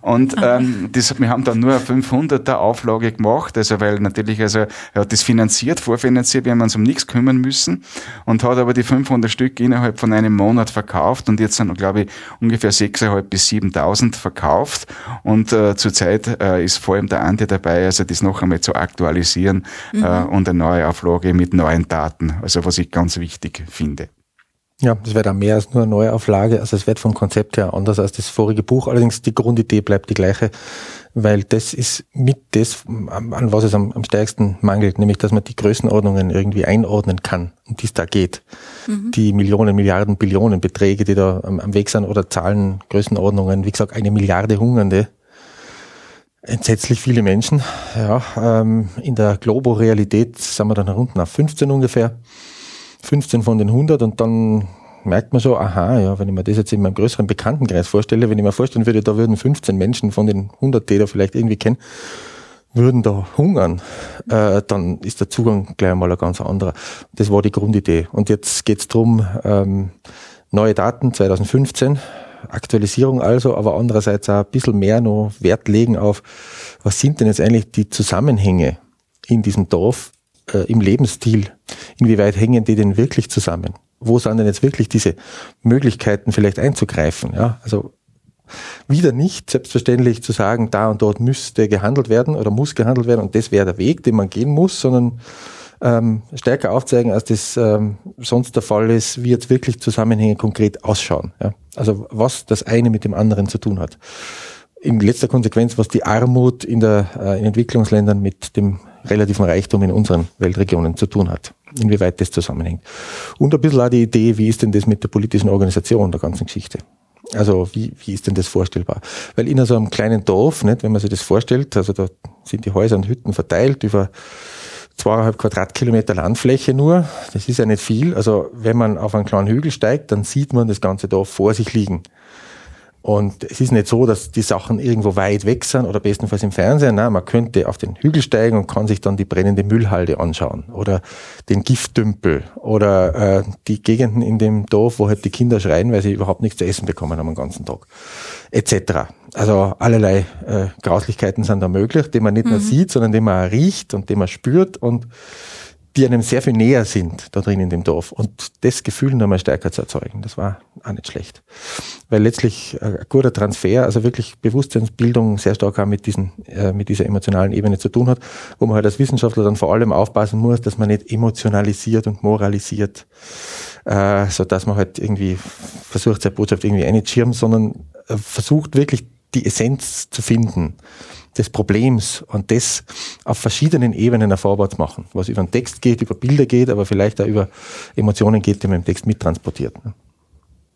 Und ähm, das, wir haben dann nur eine 500er Auflage gemacht, also weil natürlich, also er hat das finanziert, vorfinanziert, wir haben uns um nichts kümmern müssen und hat aber die 500 Stück innerhalb von einem Monat verkauft und jetzt sind, glaube ich, ungefähr 6.500 bis 7.000 verkauft und äh, zurzeit äh, ist vor allem der Andi dabei, also das noch einmal zu aktualisieren mhm. äh, und eine neue Auflage mit neuen Daten, also was ich ganz wichtig finde. Ja, das wäre dann mehr als nur eine Neuauflage. Also es wird vom Konzept her anders als das vorige Buch. Allerdings die Grundidee bleibt die gleiche, weil das ist mit das, an was es am, am stärksten mangelt, nämlich dass man die Größenordnungen irgendwie einordnen kann, um die es da geht. Mhm. Die Millionen, Milliarden, Billionen Beträge, die da am, am Weg sind oder Zahlen, Größenordnungen, wie gesagt, eine Milliarde Hungernde. Entsetzlich viele Menschen. Ja, ähm, in der Globo-Realität sind wir dann unten auf 15 ungefähr. 15 von den 100 und dann merkt man so, aha, ja, wenn ich mir das jetzt in meinem größeren Bekanntenkreis vorstelle, wenn ich mir vorstellen würde, da würden 15 Menschen von den 100, die da vielleicht irgendwie kennen, würden da hungern, äh, dann ist der Zugang gleich einmal ein ganz anderer. Das war die Grundidee. Und jetzt geht's drum ähm, neue Daten 2015, Aktualisierung also, aber andererseits auch ein bisschen mehr noch Wert legen auf, was sind denn jetzt eigentlich die Zusammenhänge in diesem Dorf, äh, im Lebensstil, inwieweit hängen die denn wirklich zusammen? Wo sind denn jetzt wirklich diese Möglichkeiten vielleicht einzugreifen? Ja, also wieder nicht selbstverständlich zu sagen, da und dort müsste gehandelt werden oder muss gehandelt werden und das wäre der Weg, den man gehen muss, sondern ähm, stärker aufzeigen, als das ähm, sonst der Fall ist, wie jetzt wirklich Zusammenhänge konkret ausschauen. Ja? Also was das eine mit dem anderen zu tun hat. In letzter Konsequenz, was die Armut in, der, äh, in Entwicklungsländern mit dem relativen Reichtum in unseren Weltregionen zu tun hat. Inwieweit das zusammenhängt. Und ein bisschen auch die Idee, wie ist denn das mit der politischen Organisation der ganzen Geschichte? Also wie, wie ist denn das vorstellbar? Weil in so einem kleinen Dorf, nicht, wenn man sich das vorstellt, also da sind die Häuser und Hütten verteilt über zweieinhalb Quadratkilometer Landfläche nur. Das ist ja nicht viel. Also wenn man auf einen kleinen Hügel steigt, dann sieht man das ganze Dorf vor sich liegen. Und es ist nicht so, dass die Sachen irgendwo weit weg sind oder bestenfalls im Fernsehen. Nein, man könnte auf den Hügel steigen und kann sich dann die brennende Müllhalde anschauen oder den Giftdümpel oder äh, die Gegenden in dem Dorf, wo halt die Kinder schreien, weil sie überhaupt nichts zu essen bekommen haben den ganzen Tag. Etc. Also allerlei äh, Grauslichkeiten sind da möglich, die man nicht mhm. nur sieht, sondern die man riecht und die man spürt und die einem sehr viel näher sind da drin in dem Dorf. Und das Gefühl nochmal stärker zu erzeugen, das war auch nicht schlecht. Weil letztlich äh, ein guter Transfer, also wirklich Bewusstseinsbildung sehr stark auch mit, diesen, äh, mit dieser emotionalen Ebene zu tun hat, wo man halt als Wissenschaftler dann vor allem aufpassen muss, dass man nicht emotionalisiert und moralisiert, äh, so dass man halt irgendwie versucht, seine Botschaft irgendwie einzuschirmen, sondern äh, versucht wirklich die Essenz zu finden des Problems und das auf verschiedenen Ebenen erfahrbar zu machen, was über den Text geht, über Bilder geht, aber vielleicht auch über Emotionen geht, die man im Text mittransportiert. Ne?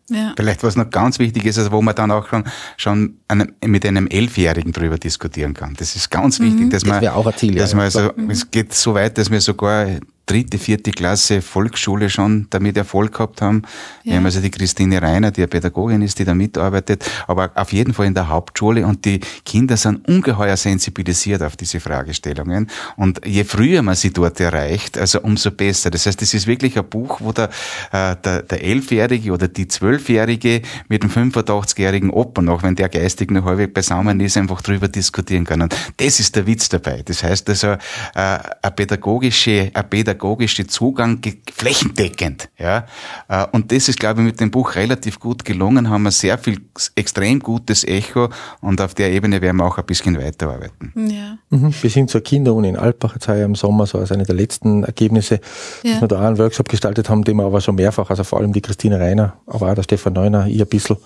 Ja. Vielleicht was noch ganz wichtig ist, also wo man dann auch schon, schon einem, mit einem Elfjährigen drüber diskutieren kann. Das ist ganz wichtig, mhm. dass man, das auch ein Ziel, dass ja, man also, mhm. es geht so weit, dass wir sogar dritte, vierte Klasse Volksschule schon damit Erfolg gehabt haben. Ja. Wir haben also die Christine Reiner, die eine Pädagogin ist, die da mitarbeitet, aber auf jeden Fall in der Hauptschule und die Kinder sind ungeheuer sensibilisiert auf diese Fragestellungen und je früher man sie dort erreicht, also umso besser. Das heißt, es ist wirklich ein Buch, wo der, äh, der, der Elfjährige oder die Zwölfjährige mit dem 85-jährigen Opa noch, wenn der geistig noch halbwegs beisammen ist, einfach drüber diskutieren kann. Und das ist der Witz dabei. Das heißt also, äh, eine pädagogische, eine pädagogische pädagogische Zugang flächendeckend. Ja? Äh, und das ist, glaube ich, mit dem Buch relativ gut gelungen, haben wir sehr viel extrem gutes Echo und auf der Ebene werden wir auch ein bisschen weiterarbeiten. Ja. Mhm. Bis hin zur Kinderuni in Alpbach, jetzt im Sommer, so als eine der letzten Ergebnisse, ja. dass wir da auch einen Workshop gestaltet haben, den wir aber schon mehrfach, also vor allem die Christine Reiner, aber auch der Stefan Neuner, ihr ein bisschen,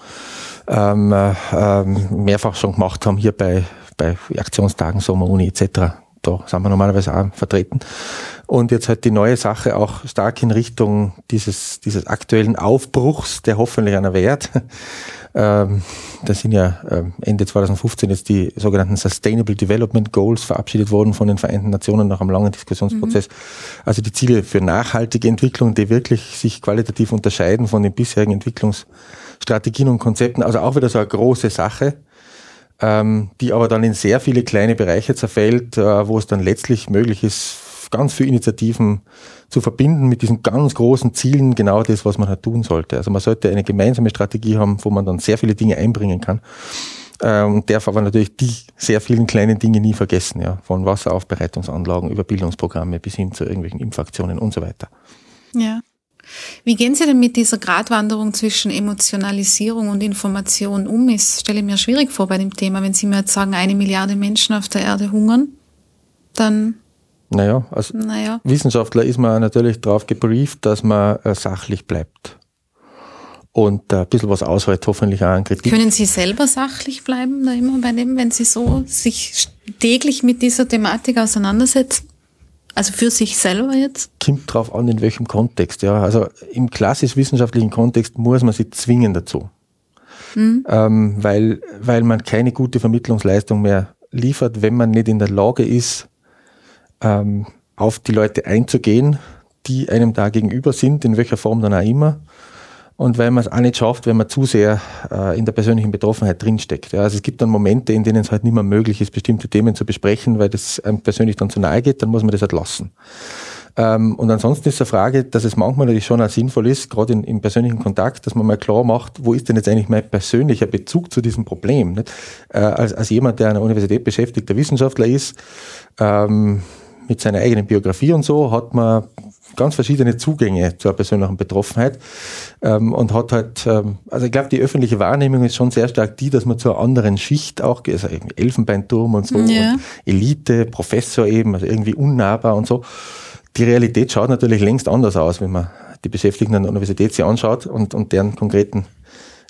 ähm, äh, ähm, mehrfach schon gemacht haben, hier bei, bei Aktionstagen, Sommeruni etc da sind wir normalerweise auch vertreten. Und jetzt halt die neue Sache auch stark in Richtung dieses, dieses aktuellen Aufbruchs, der hoffentlich einer währt. Ähm, da sind ja ähm, Ende 2015 jetzt die sogenannten Sustainable Development Goals verabschiedet worden von den Vereinten Nationen nach einem langen Diskussionsprozess. Mhm. Also die Ziele für nachhaltige Entwicklung, die wirklich sich qualitativ unterscheiden von den bisherigen Entwicklungsstrategien und Konzepten. Also auch wieder so eine große Sache ähm, die aber dann in sehr viele kleine Bereiche zerfällt, äh, wo es dann letztlich möglich ist, ganz viele Initiativen zu verbinden mit diesen ganz großen Zielen, genau das, was man halt tun sollte. Also man sollte eine gemeinsame Strategie haben, wo man dann sehr viele Dinge einbringen kann. äh, und darf aber natürlich die sehr vielen kleinen Dinge nie vergessen, ja, von Wasseraufbereitungsanlagen über Bildungsprogramme bis hin zu irgendwelchen Impfaktionen und so weiter. Ja. Wie gehen Sie denn mit dieser Gratwanderung zwischen Emotionalisierung und Information um? Ich stelle mir schwierig vor bei dem Thema, wenn Sie mir jetzt sagen, eine Milliarde Menschen auf der Erde hungern, dann naja, als naja. Wissenschaftler ist man natürlich darauf gebrieft, dass man äh, sachlich bleibt und äh, ein bisschen was aushält, hoffentlich auch an Kritik. Können Sie selber sachlich bleiben, da immer bei dem, wenn Sie so sich täglich mit dieser Thematik auseinandersetzen? Also für sich selber jetzt? Kommt drauf an, in welchem Kontext, ja. Also im klassisch wissenschaftlichen Kontext muss man sich zwingen dazu. Mhm. Ähm, weil, weil man keine gute Vermittlungsleistung mehr liefert, wenn man nicht in der Lage ist, ähm, auf die Leute einzugehen, die einem da gegenüber sind, in welcher Form dann auch immer und weil man es auch nicht schafft, wenn man zu sehr äh, in der persönlichen Betroffenheit drinsteckt. Ja, also es gibt dann Momente, in denen es halt nicht mehr möglich ist, bestimmte Themen zu besprechen, weil das einem persönlich dann zu nahe geht, dann muss man das halt lassen. Ähm, und ansonsten ist eine Frage, dass es manchmal natürlich schon auch sinnvoll ist, gerade im persönlichen Kontakt, dass man mal klar macht, wo ist denn jetzt eigentlich mein persönlicher Bezug zu diesem Problem? Nicht? Äh, als, als jemand, der an der Universität beschäftigter Wissenschaftler ist, ähm, mit seiner eigenen Biografie und so, hat man ganz verschiedene Zugänge zur persönlichen Betroffenheit ähm, und hat halt, ähm, also ich glaube, die öffentliche Wahrnehmung ist schon sehr stark die, dass man zur anderen Schicht auch, also Elfenbeinturm und so, ja. und Elite, Professor eben, also irgendwie unnahbar und so. Die Realität schaut natürlich längst anders aus, wenn man die Beschäftigten an der Universität sich anschaut und, und deren konkreten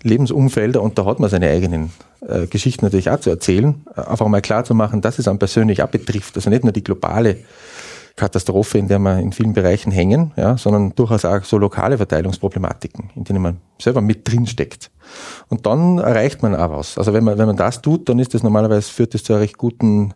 Lebensumfelder und da hat man seine eigenen äh, Geschichten natürlich auch zu erzählen. Einfach mal klar zu machen, dass es einen persönlich auch betrifft. Also nicht nur die globale Katastrophe, in der wir in vielen Bereichen hängen, ja, sondern durchaus auch so lokale Verteilungsproblematiken, in denen man selber mit drin steckt. Und dann erreicht man auch was. Also wenn man, wenn man das tut, dann ist das normalerweise, führt das zu einer recht guten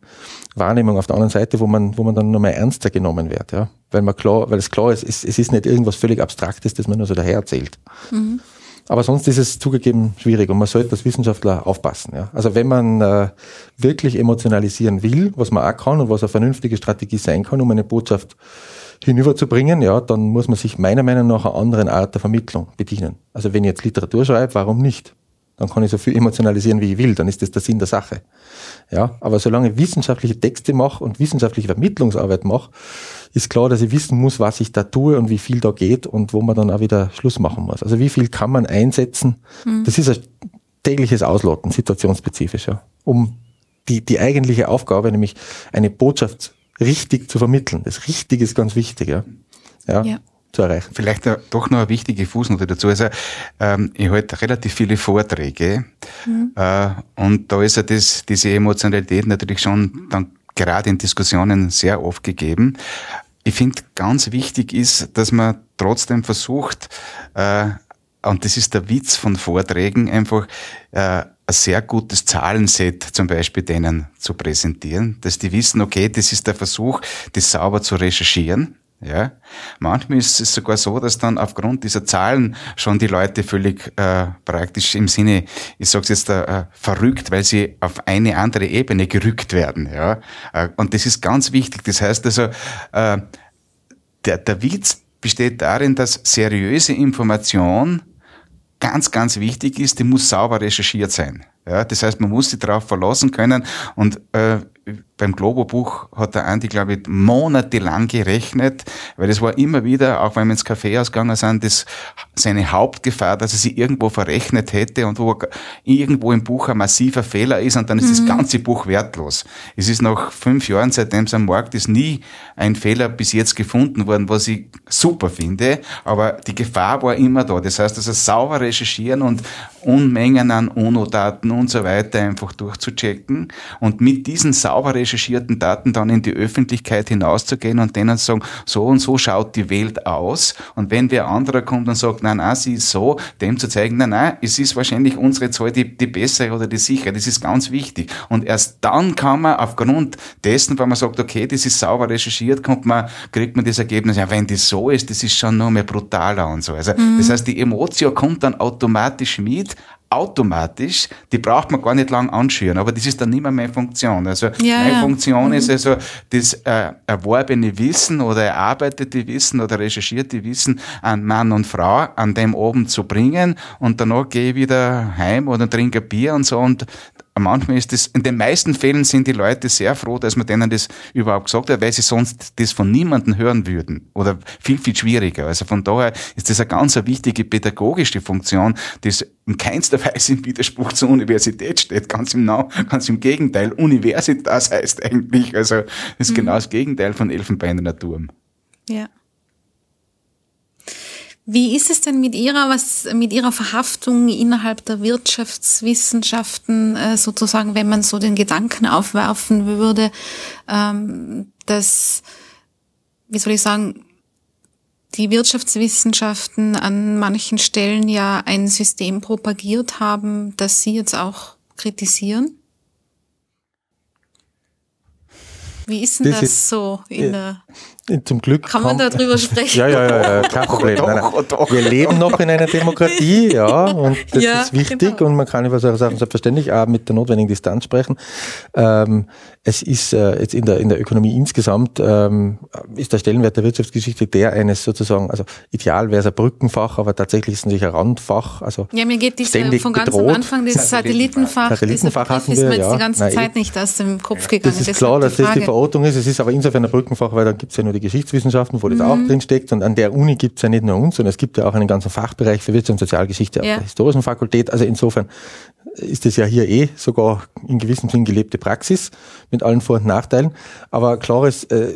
Wahrnehmung auf der anderen Seite, wo man, wo man dann nochmal ernster genommen wird, ja. Weil man klar, weil es klar ist, es, es ist nicht irgendwas völlig Abstraktes, das man nur so daher erzählt. Mhm. Aber sonst ist es zugegeben schwierig und man sollte als Wissenschaftler aufpassen. Ja. Also wenn man äh, wirklich emotionalisieren will, was man auch kann und was eine vernünftige Strategie sein kann, um eine Botschaft hinüberzubringen, ja, dann muss man sich meiner Meinung nach einer anderen Art der Vermittlung bedienen. Also wenn ich jetzt Literatur schreibe, warum nicht? Dann kann ich so viel emotionalisieren, wie ich will, dann ist das der Sinn der Sache. Ja, aber solange ich wissenschaftliche Texte mache und wissenschaftliche Vermittlungsarbeit mache, ist klar, dass ich wissen muss, was ich da tue und wie viel da geht und wo man dann auch wieder Schluss machen muss. Also wie viel kann man einsetzen? Mhm. Das ist ein tägliches Ausloten, situationsspezifisch, ja, um die, die eigentliche Aufgabe, nämlich eine Botschaft richtig zu vermitteln. Das Richtige ist ganz wichtig, ja. ja. ja zu erreichen. Vielleicht doch noch eine wichtige Fußnote dazu. Also ähm, ich halte relativ viele Vorträge mhm. äh, und da ist ja das, diese Emotionalität natürlich schon dann gerade in Diskussionen sehr oft gegeben. Ich finde, ganz wichtig ist, dass man trotzdem versucht, äh, und das ist der Witz von Vorträgen, einfach äh, ein sehr gutes Zahlenset zum Beispiel denen zu präsentieren, dass die wissen, okay, das ist der Versuch, das sauber zu recherchieren. Ja, manchmal ist es sogar so, dass dann aufgrund dieser Zahlen schon die Leute völlig äh, praktisch im Sinne, ich sage jetzt äh, verrückt, weil sie auf eine andere Ebene gerückt werden. Ja, äh, und das ist ganz wichtig. Das heißt also, äh, der, der Witz besteht darin, dass seriöse Information ganz, ganz wichtig ist. Die muss sauber recherchiert sein. Ja, das heißt, man muss sich darauf verlassen können und äh, beim Globo-Buch hat der Andi, glaube ich, monatelang gerechnet, weil es war immer wieder, auch wenn wir ins Café ausgegangen sind, das seine Hauptgefahr, dass er sich irgendwo verrechnet hätte und wo irgendwo im Buch ein massiver Fehler ist und dann ist mhm. das ganze Buch wertlos. Es ist nach fünf Jahren, seitdem es am Markt ist, nie ein Fehler bis jetzt gefunden worden, was ich super finde, aber die Gefahr war immer da. Das heißt, also sauber recherchieren und Unmengen an UNO-Daten und so weiter einfach durchzuchecken und mit diesen sauber recherchierten Daten dann in die Öffentlichkeit hinauszugehen und denen zu sagen, so und so schaut die Welt aus. Und wenn wer anderer kommt und sagt, nein, nein, sie ist so, dem zu zeigen, nein, nein, es ist wahrscheinlich unsere Zahl die, die bessere oder die sichere. Das ist ganz wichtig. Und erst dann kann man aufgrund dessen, wenn man sagt, okay, das ist sauber recherchiert, kommt man, kriegt man das Ergebnis, ja, wenn das so ist, das ist schon noch mehr brutaler und so. Also, mhm. das heißt, die Emotion kommt dann automatisch mit, automatisch, die braucht man gar nicht lang anschüren, aber das ist dann nicht mehr meine Funktion. Also ja, meine ja. Funktion mhm. ist also das äh, erworbene Wissen oder erarbeitete Wissen oder recherchierte Wissen an Mann und Frau an dem oben zu bringen und danach gehe ich wieder heim oder trinke Bier und so und manchmal ist das, in den meisten Fällen sind die Leute sehr froh, dass man denen das überhaupt gesagt hat, weil sie sonst das von niemandem hören würden. Oder viel, viel schwieriger. Also von daher ist das eine ganz wichtige pädagogische Funktion, die in keinster Weise im Widerspruch zur Universität steht. Ganz im, ganz im Gegenteil. Universitas heißt eigentlich, also das ist mhm. genau das Gegenteil von Elfenbein Natur. Ja. Wie ist es denn mit Ihrer, was, mit Ihrer Verhaftung innerhalb der Wirtschaftswissenschaften äh, sozusagen, wenn man so den Gedanken aufwerfen würde, ähm, dass, wie soll ich sagen, die Wirtschaftswissenschaften an manchen Stellen ja ein System propagiert haben, das Sie jetzt auch kritisieren? Wie ist denn das, das so in der zum Glück kann man da drüber sprechen. Ja, ja, ja, ja kein Problem. Nein, nein. Wir leben noch in einer Demokratie, ja, und das ja, ist wichtig genau. und man kann über solche Sachen selbstverständlich auch mit der notwendigen Distanz sprechen. Ähm, es ist äh, jetzt in der, in der Ökonomie insgesamt, ähm, ist der Stellenwert der Wirtschaftsgeschichte der eines sozusagen, also ideal wäre es ein Brückenfach, aber tatsächlich ist es natürlich ein Randfach. Also ja, mir geht diese, von ganz bedroht. am Anfang das Satellitenfach, Satellitenfach hatten wir, ist mir ja. die ganze Nein, Zeit nicht aus dem Kopf gegangen. Das ist klar, dass das die Verortung ist. Es ist aber insofern ein Brückenfach, weil da gibt es ja nur die Geschichtswissenschaften, wo das mhm. auch drin steckt. Und an der Uni gibt es ja nicht nur uns, sondern es gibt ja auch einen ganzen Fachbereich für Wirtschaft und Sozialgeschichte ja. auf der historischen Fakultät. Also insofern ist es ja hier eh sogar in gewissem Sinn gelebte Praxis mit allen Vor- und Nachteilen. Aber klar ist, äh,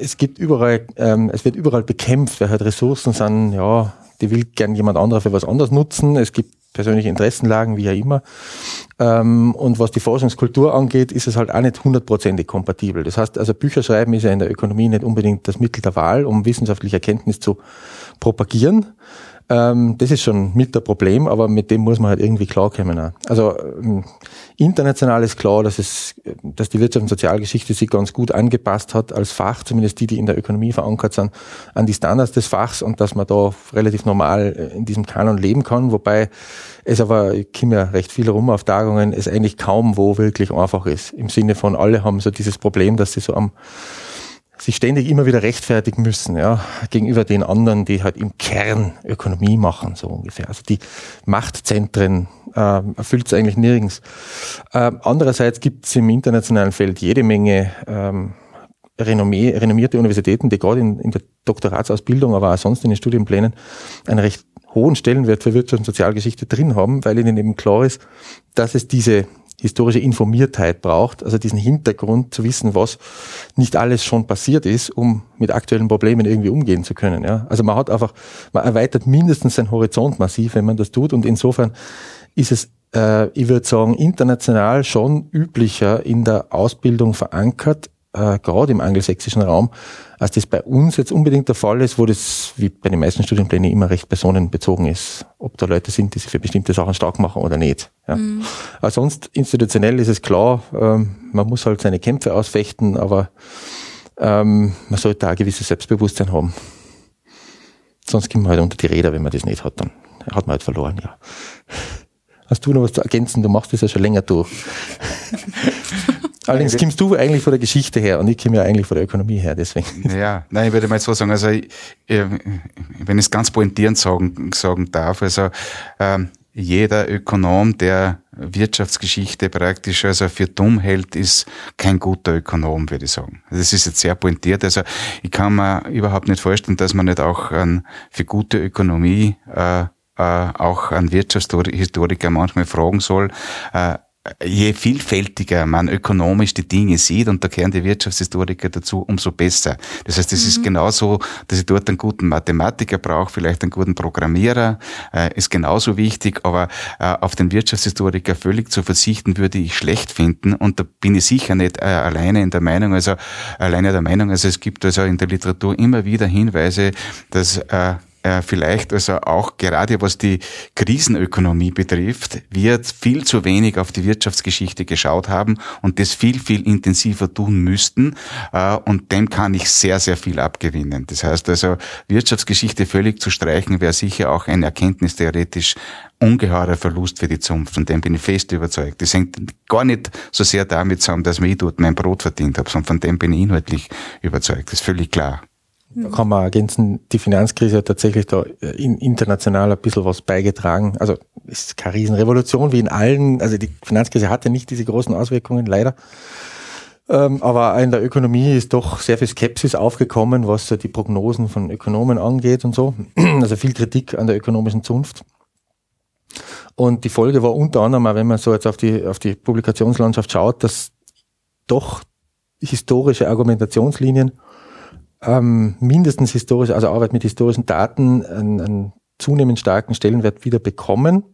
es gibt überall, ähm, es wird überall bekämpft, weil halt Ressourcen sind, ja, die will gern jemand anderer für was anderes nutzen. Es gibt persönliche Interessenlagen, wie ja immer. Ähm, und was die Forschungskultur angeht, ist es halt auch nicht hundertprozentig kompatibel. Das heißt, also Bücher schreiben ist ja in der Ökonomie nicht unbedingt das Mittel der Wahl, um wissenschaftliche Erkenntnis zu propagieren. Ähm, das ist schon mit der Problem, aber mit dem muss man halt irgendwie klarkommen. Auch. Also ähm, international ist klar, dass es, dass die Wirtschaft und Sozialgeschichte sich ganz gut angepasst hat als Fach, zumindest die, die in der Ökonomie verankert sind, an die Standards des Fachs und dass man da relativ normal in diesem Kanon leben kann, wobei es aber, ich komme ja recht viel rum auf Tagungen, es eigentlich kaum wo wirklich einfach ist. Im Sinne von alle haben so dieses Problem, dass sie so am sich ständig immer wieder rechtfertigen müssen, ja, gegenüber den anderen, die halt im Kern Ökonomie machen, so ungefähr. Also die Machtzentren äh, erfüllt es eigentlich nirgends. Äh, andererseits gibt es im internationalen Feld jede Menge ähm, renommee, renommierte Universitäten, die gerade in, in der Doktoratsausbildung, aber auch sonst in den Studienplänen einen recht hohen Stellenwert für Wirtschaft und Sozialgeschichte drin haben, weil ihnen eben klar ist, dass es diese historische Informiertheit braucht, also diesen Hintergrund zu wissen, was nicht alles schon passiert ist, um mit aktuellen Problemen irgendwie umgehen zu können. Ja? Also man hat einfach, man erweitert mindestens seinen Horizont massiv, wenn man das tut und insofern ist es, äh, ich würde sagen, international schon üblicher in der Ausbildung verankert, äh, gerade im angelsächsischen Raum, als das bei uns jetzt unbedingt der Fall ist, wo das, wie bei den meisten Studienplänen, immer recht personenbezogen ist. Ob da Leute sind, die sich für bestimmte Sachen stark machen oder nicht. Ja. Mhm. Aber sonst institutionell ist es klar, ähm, man muss halt seine Kämpfe ausfechten, aber ähm, man sollte auch ein gewisses Selbstbewusstsein haben. Sonst kommt man halt unter die Räder, wenn man das nicht hat, dann hat man halt verloren, ja. Hast du noch was zu ergänzen? Du machst das ja schon länger durch. Allerdings kommst du eigentlich von der Geschichte her und ich komme ja eigentlich von der Ökonomie her, deswegen. Ja, nein, ich würde mal so sagen, also ich, wenn ich es ganz pointierend sagen, sagen darf, also ähm, jeder Ökonom, der Wirtschaftsgeschichte praktisch also für dumm hält, ist kein guter Ökonom, würde ich sagen. Das ist jetzt sehr pointiert. Also ich kann mir überhaupt nicht vorstellen, dass man nicht auch an, für gute Ökonomie äh, äh, auch an Wirtschaftshistoriker manchmal fragen soll, äh, je vielfältiger man ökonomisch die Dinge sieht, und da kehren die Wirtschaftshistoriker dazu, umso besser. Das heißt, es mhm. ist genauso, dass ich dort einen guten Mathematiker brauche, vielleicht einen guten Programmierer, äh, ist genauso wichtig, aber äh, auf den Wirtschaftshistoriker völlig zu verzichten, würde ich schlecht finden, und da bin ich sicher nicht äh, alleine in der Meinung, also alleine der Meinung, also es gibt also in der Literatur immer wieder Hinweise, dass äh, vielleicht also auch gerade was die Krisenökonomie betrifft, wird viel zu wenig auf die Wirtschaftsgeschichte geschaut haben und das viel, viel intensiver tun müssten. Äh, und dem kann ich sehr, sehr viel abgewinnen. Das heißt also, Wirtschaftsgeschichte völlig zu streichen, wäre sicher auch ein erkenntnistheoretisch ungeheurer Verlust für die Zunft. Von dem bin ich fest überzeugt. Das hängt gar nicht so sehr damit zusammen, dass ich dort mein Brot verdient habe, sondern von dem bin ich inhaltlich überzeugt. Das ist völlig klar. Da kann man ergänzen, die Finanzkrise hat tatsächlich da äh, international ein bisschen was beigetragen. Also ist keine Riesenrevolution wie in allen, also die Finanzkrise hatte nicht diese großen Auswirkungen, leider. Ähm, aber in der Ökonomie ist doch sehr viel Skepsis aufgekommen, was die Prognosen von Ökonomen angeht und so. Also viel Kritik an der ökonomischen Zunft. Und die Folge war unter anderem, wenn man so jetzt auf die, auf die Publikationslandschaft schaut, dass doch historische Argumentationslinien ähm, mindestens historisch, also Arbeit mit historischen Daten, einen, einen zunehmend starken Stellenwert wieder bekommen,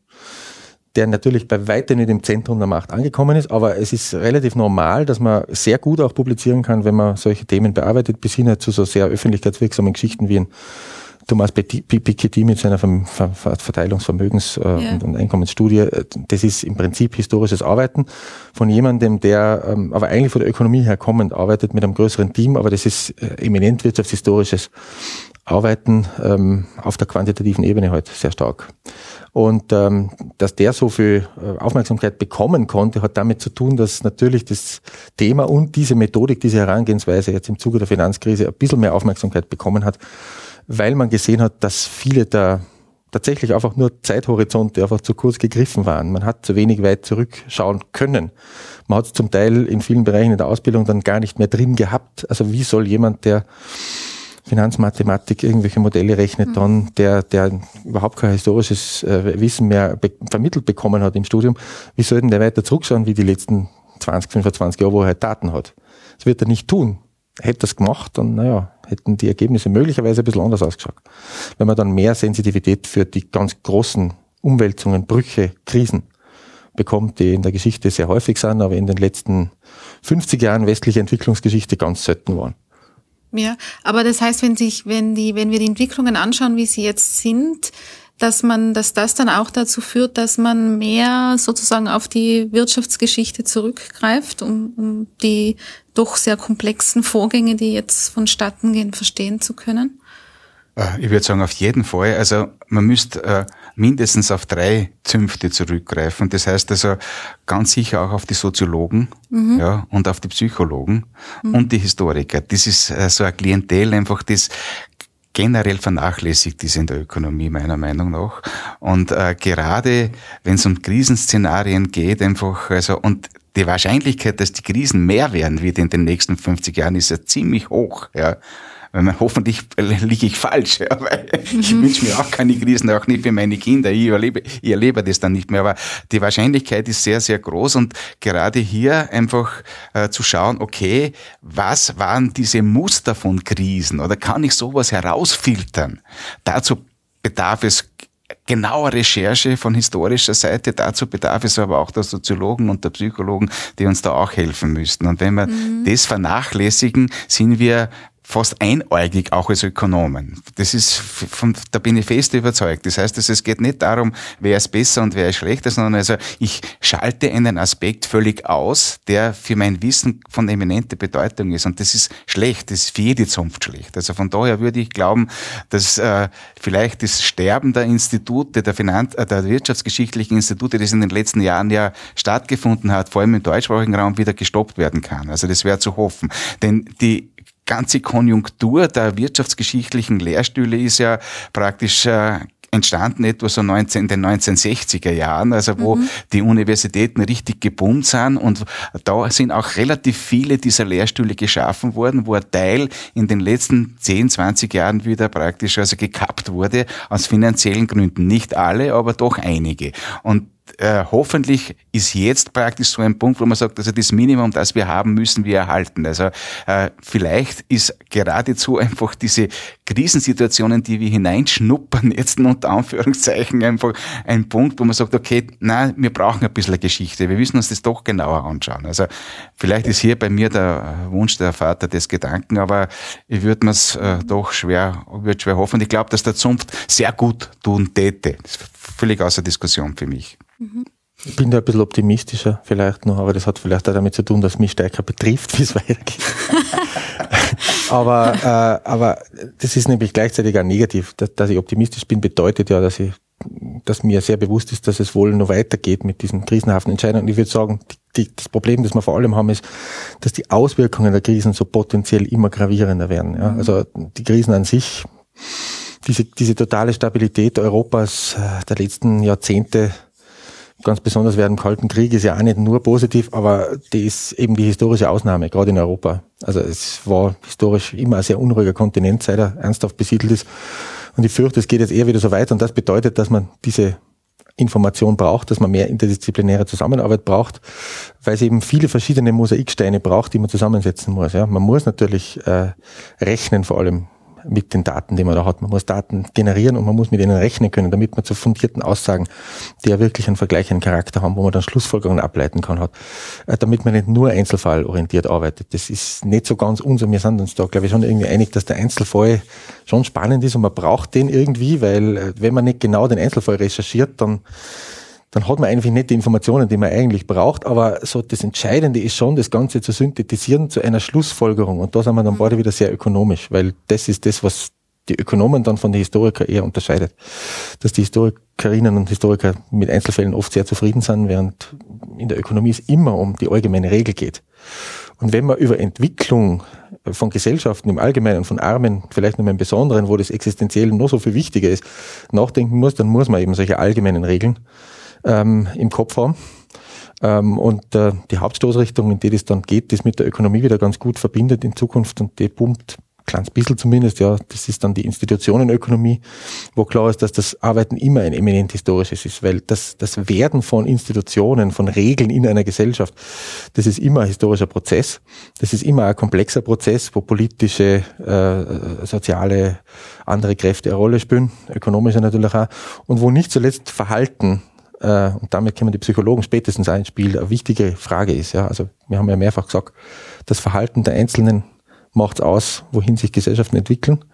der natürlich bei weitem nicht im Zentrum der Macht angekommen ist, aber es ist relativ normal, dass man sehr gut auch publizieren kann, wenn man solche Themen bearbeitet, bis hin zu so sehr öffentlichkeitswirksamen Geschichten wie ein Thomas Piketty mit seiner Verteilungsvermögens- äh, ja. und Einkommensstudie, das ist im Prinzip historisches Arbeiten von jemandem, der ähm, aber eigentlich von der Ökonomie her kommend arbeitet mit einem größeren Team, aber das ist äh, eminent wirtschaftshistorisches Arbeiten ähm, auf der quantitativen Ebene heute halt sehr stark. Und ähm, dass der so viel äh, Aufmerksamkeit bekommen konnte, hat damit zu tun, dass natürlich das Thema und diese Methodik, diese Herangehensweise jetzt im Zuge der Finanzkrise ein bisschen mehr Aufmerksamkeit bekommen hat weil man gesehen hat, dass viele da tatsächlich einfach nur Zeithorizonte einfach zu kurz gegriffen waren. Man hat zu wenig weit zurückschauen können. Man hat es zum Teil in vielen Bereichen in der Ausbildung dann gar nicht mehr drin gehabt. Also wie soll jemand, der Finanzmathematik irgendwelche Modelle rechnet, mhm. dann, der, der überhaupt kein historisches äh, Wissen mehr be vermittelt bekommen hat im Studium, wie soll denn der weiter zurückschauen wie die letzten 20, 25 Jahre, wo er halt Daten hat? Das wird er nicht tun. Hätte das gemacht, dann, naja, hätten die Ergebnisse möglicherweise ein bisschen anders ausgeschaut. Wenn man dann mehr Sensitivität für die ganz großen Umwälzungen, Brüche, Krisen bekommt, die in der Geschichte sehr häufig sind, aber in den letzten 50 Jahren westliche Entwicklungsgeschichte ganz selten waren. Ja, aber das heißt, wenn sich, wenn die, wenn wir die Entwicklungen anschauen, wie sie jetzt sind, dass man, dass das dann auch dazu führt, dass man mehr sozusagen auf die Wirtschaftsgeschichte zurückgreift, um, um die doch sehr komplexen Vorgänge, die jetzt vonstatten gehen, verstehen zu können? Äh, ich würde sagen, auf jeden Fall. Also man müsste äh, mindestens auf drei Zünfte zurückgreifen. Das heißt also ganz sicher auch auf die Soziologen mhm. ja, und auf die Psychologen mhm. und die Historiker. Das ist äh, so ein Klientel einfach, das generell vernachlässigt ist in der Ökonomie meiner Meinung nach. Und äh, gerade wenn es um Krisenszenarien geht, einfach, also und die Wahrscheinlichkeit, dass die Krisen mehr werden wird in den nächsten 50 Jahren, ist ja ziemlich hoch. Ja. Hoffentlich liege ich falsch, ja, weil mhm. ich wünsche mir auch keine Krisen, auch nicht für meine Kinder. Ich erlebe, ich erlebe das dann nicht mehr. Aber die Wahrscheinlichkeit ist sehr, sehr groß und gerade hier einfach äh, zu schauen, okay, was waren diese Muster von Krisen oder kann ich sowas herausfiltern? Dazu bedarf es genauer Recherche von historischer Seite. Dazu bedarf es aber auch der Soziologen und der Psychologen, die uns da auch helfen müssten. Und wenn wir mhm. das vernachlässigen, sind wir fast einäugig, auch als Ökonomen. Das ist, von, da bin ich fest überzeugt. Das heißt, es geht nicht darum, wer ist besser und wer ist schlechter, sondern also ich schalte einen Aspekt völlig aus, der für mein Wissen von eminenter Bedeutung ist. Und das ist schlecht, das ist für jede Zunft schlecht. Also von daher würde ich glauben, dass äh, vielleicht das Sterben der Institute, der, Finanz-, äh, der wirtschaftsgeschichtlichen Institute, das in den letzten Jahren ja stattgefunden hat, vor allem im deutschsprachigen Raum wieder gestoppt werden kann. Also das wäre zu hoffen. Denn die ganze Konjunktur der wirtschaftsgeschichtlichen Lehrstühle ist ja praktisch äh, entstanden etwa so 19, in den 1960er Jahren, also wo mhm. die Universitäten richtig geboomt sind und da sind auch relativ viele dieser Lehrstühle geschaffen worden, wo ein Teil in den letzten 10, 20 Jahren wieder praktisch also gekappt wurde aus finanziellen Gründen. Nicht alle, aber doch einige. Und äh, hoffentlich ist jetzt praktisch so ein Punkt, wo man sagt, also das Minimum, das wir haben, müssen wir erhalten. Also äh, vielleicht ist geradezu einfach diese Krisensituationen, die wir hineinschnuppern, jetzt unter Anführungszeichen einfach ein Punkt, wo man sagt, okay, na, wir brauchen ein bisschen Geschichte, wir müssen uns das doch genauer anschauen. Also vielleicht ist hier bei mir der Wunsch der Vater des Gedanken, aber ich würde mir es äh, doch schwer, würde schwer hoffen. Ich glaube, dass der Zunft sehr gut tun täte. Das völlig außer Diskussion für mich. Ich bin da ein bisschen optimistischer vielleicht noch, aber das hat vielleicht auch damit zu tun, dass mich stärker betrifft, wie es weitergeht. aber, äh, aber das ist nämlich gleichzeitig auch negativ. Dass, dass ich optimistisch bin, bedeutet ja, dass ich dass mir sehr bewusst ist, dass es wohl noch weitergeht mit diesen krisenhaften Entscheidungen. Ich würde sagen, die die, das Problem, das wir vor allem haben, ist, dass die Auswirkungen der Krisen so potenziell immer gravierender werden. Ja? Also die Krisen an sich, diese, diese totale Stabilität Europas äh, der letzten Jahrzehnte, ganz besonders während dem Kalten Krieg, ist ja auch nicht nur positiv, aber die ist eben die historische Ausnahme, gerade in Europa. Also es war historisch immer ein sehr unruhiger Kontinent, seit er ernsthaft besiedelt ist. Und ich fürchte, es geht jetzt eher wieder so weiter. Und das bedeutet, dass man diese Information braucht, dass man mehr interdisziplinäre Zusammenarbeit braucht, weil es eben viele verschiedene Mosaiksteine braucht, die man zusammensetzen muss. Ja, man muss natürlich äh, rechnen, vor allem mit den Daten, die man da hat. Man muss Daten generieren und man muss mit ihnen rechnen können, damit man zu fundierten Aussagen, die ja wirklich einen vergleichenden Charakter haben, wo man dann Schlussfolgerungen ableiten kann, hat. Äh, damit man nicht nur einzelfallorientiert arbeitet. Das ist nicht so ganz unser. Wir sind uns da, glaube ich, schon irgendwie einig, dass der Einzelfall schon spannend ist und man braucht den irgendwie, weil äh, wenn man nicht genau den Einzelfall recherchiert, dann dann hat man eigentlich nicht die Informationen, die man eigentlich braucht. Aber so das Entscheidende ist schon, das Ganze zu synthetisieren zu einer Schlussfolgerung. Und da sind wir dann beide wieder sehr ökonomisch, weil das ist das, was die Ökonomen dann von den Historikern eher unterscheidet. Dass die Historikerinnen und Historiker mit Einzelfällen oft sehr zufrieden sind, während in der Ökonomie es immer um die allgemeine Regel geht. Und wenn man über Entwicklung von Gesellschaften im Allgemeinen, von Armen, vielleicht noch im Besonderen, wo das existenziell noch so viel wichtiger ist, nachdenken muss, dann muss man eben solche allgemeinen Regeln ähm, im Kopf haben. Ähm, und äh, die Hauptstoßrichtung, in die das dann geht, ist mit der Ökonomie wieder ganz gut verbindet in Zukunft und die pumpt kleines bisschen zumindest, ja, das ist dann die Institutionenökonomie, wo klar ist, dass das Arbeiten immer ein eminent historisches ist, weil das, das Werden von Institutionen, von Regeln in einer Gesellschaft, das ist immer ein historischer Prozess, das ist immer ein komplexer Prozess, wo politische, äh, soziale, andere Kräfte eine Rolle spielen, ökonomische natürlich auch, und wo nicht zuletzt Verhalten äh, und damit kommen die Psychologen spätestens ein Spiel, eine wichtige Frage ist. Ja, also wir haben ja mehrfach gesagt, das Verhalten der Einzelnen macht aus, wohin sich Gesellschaften entwickeln.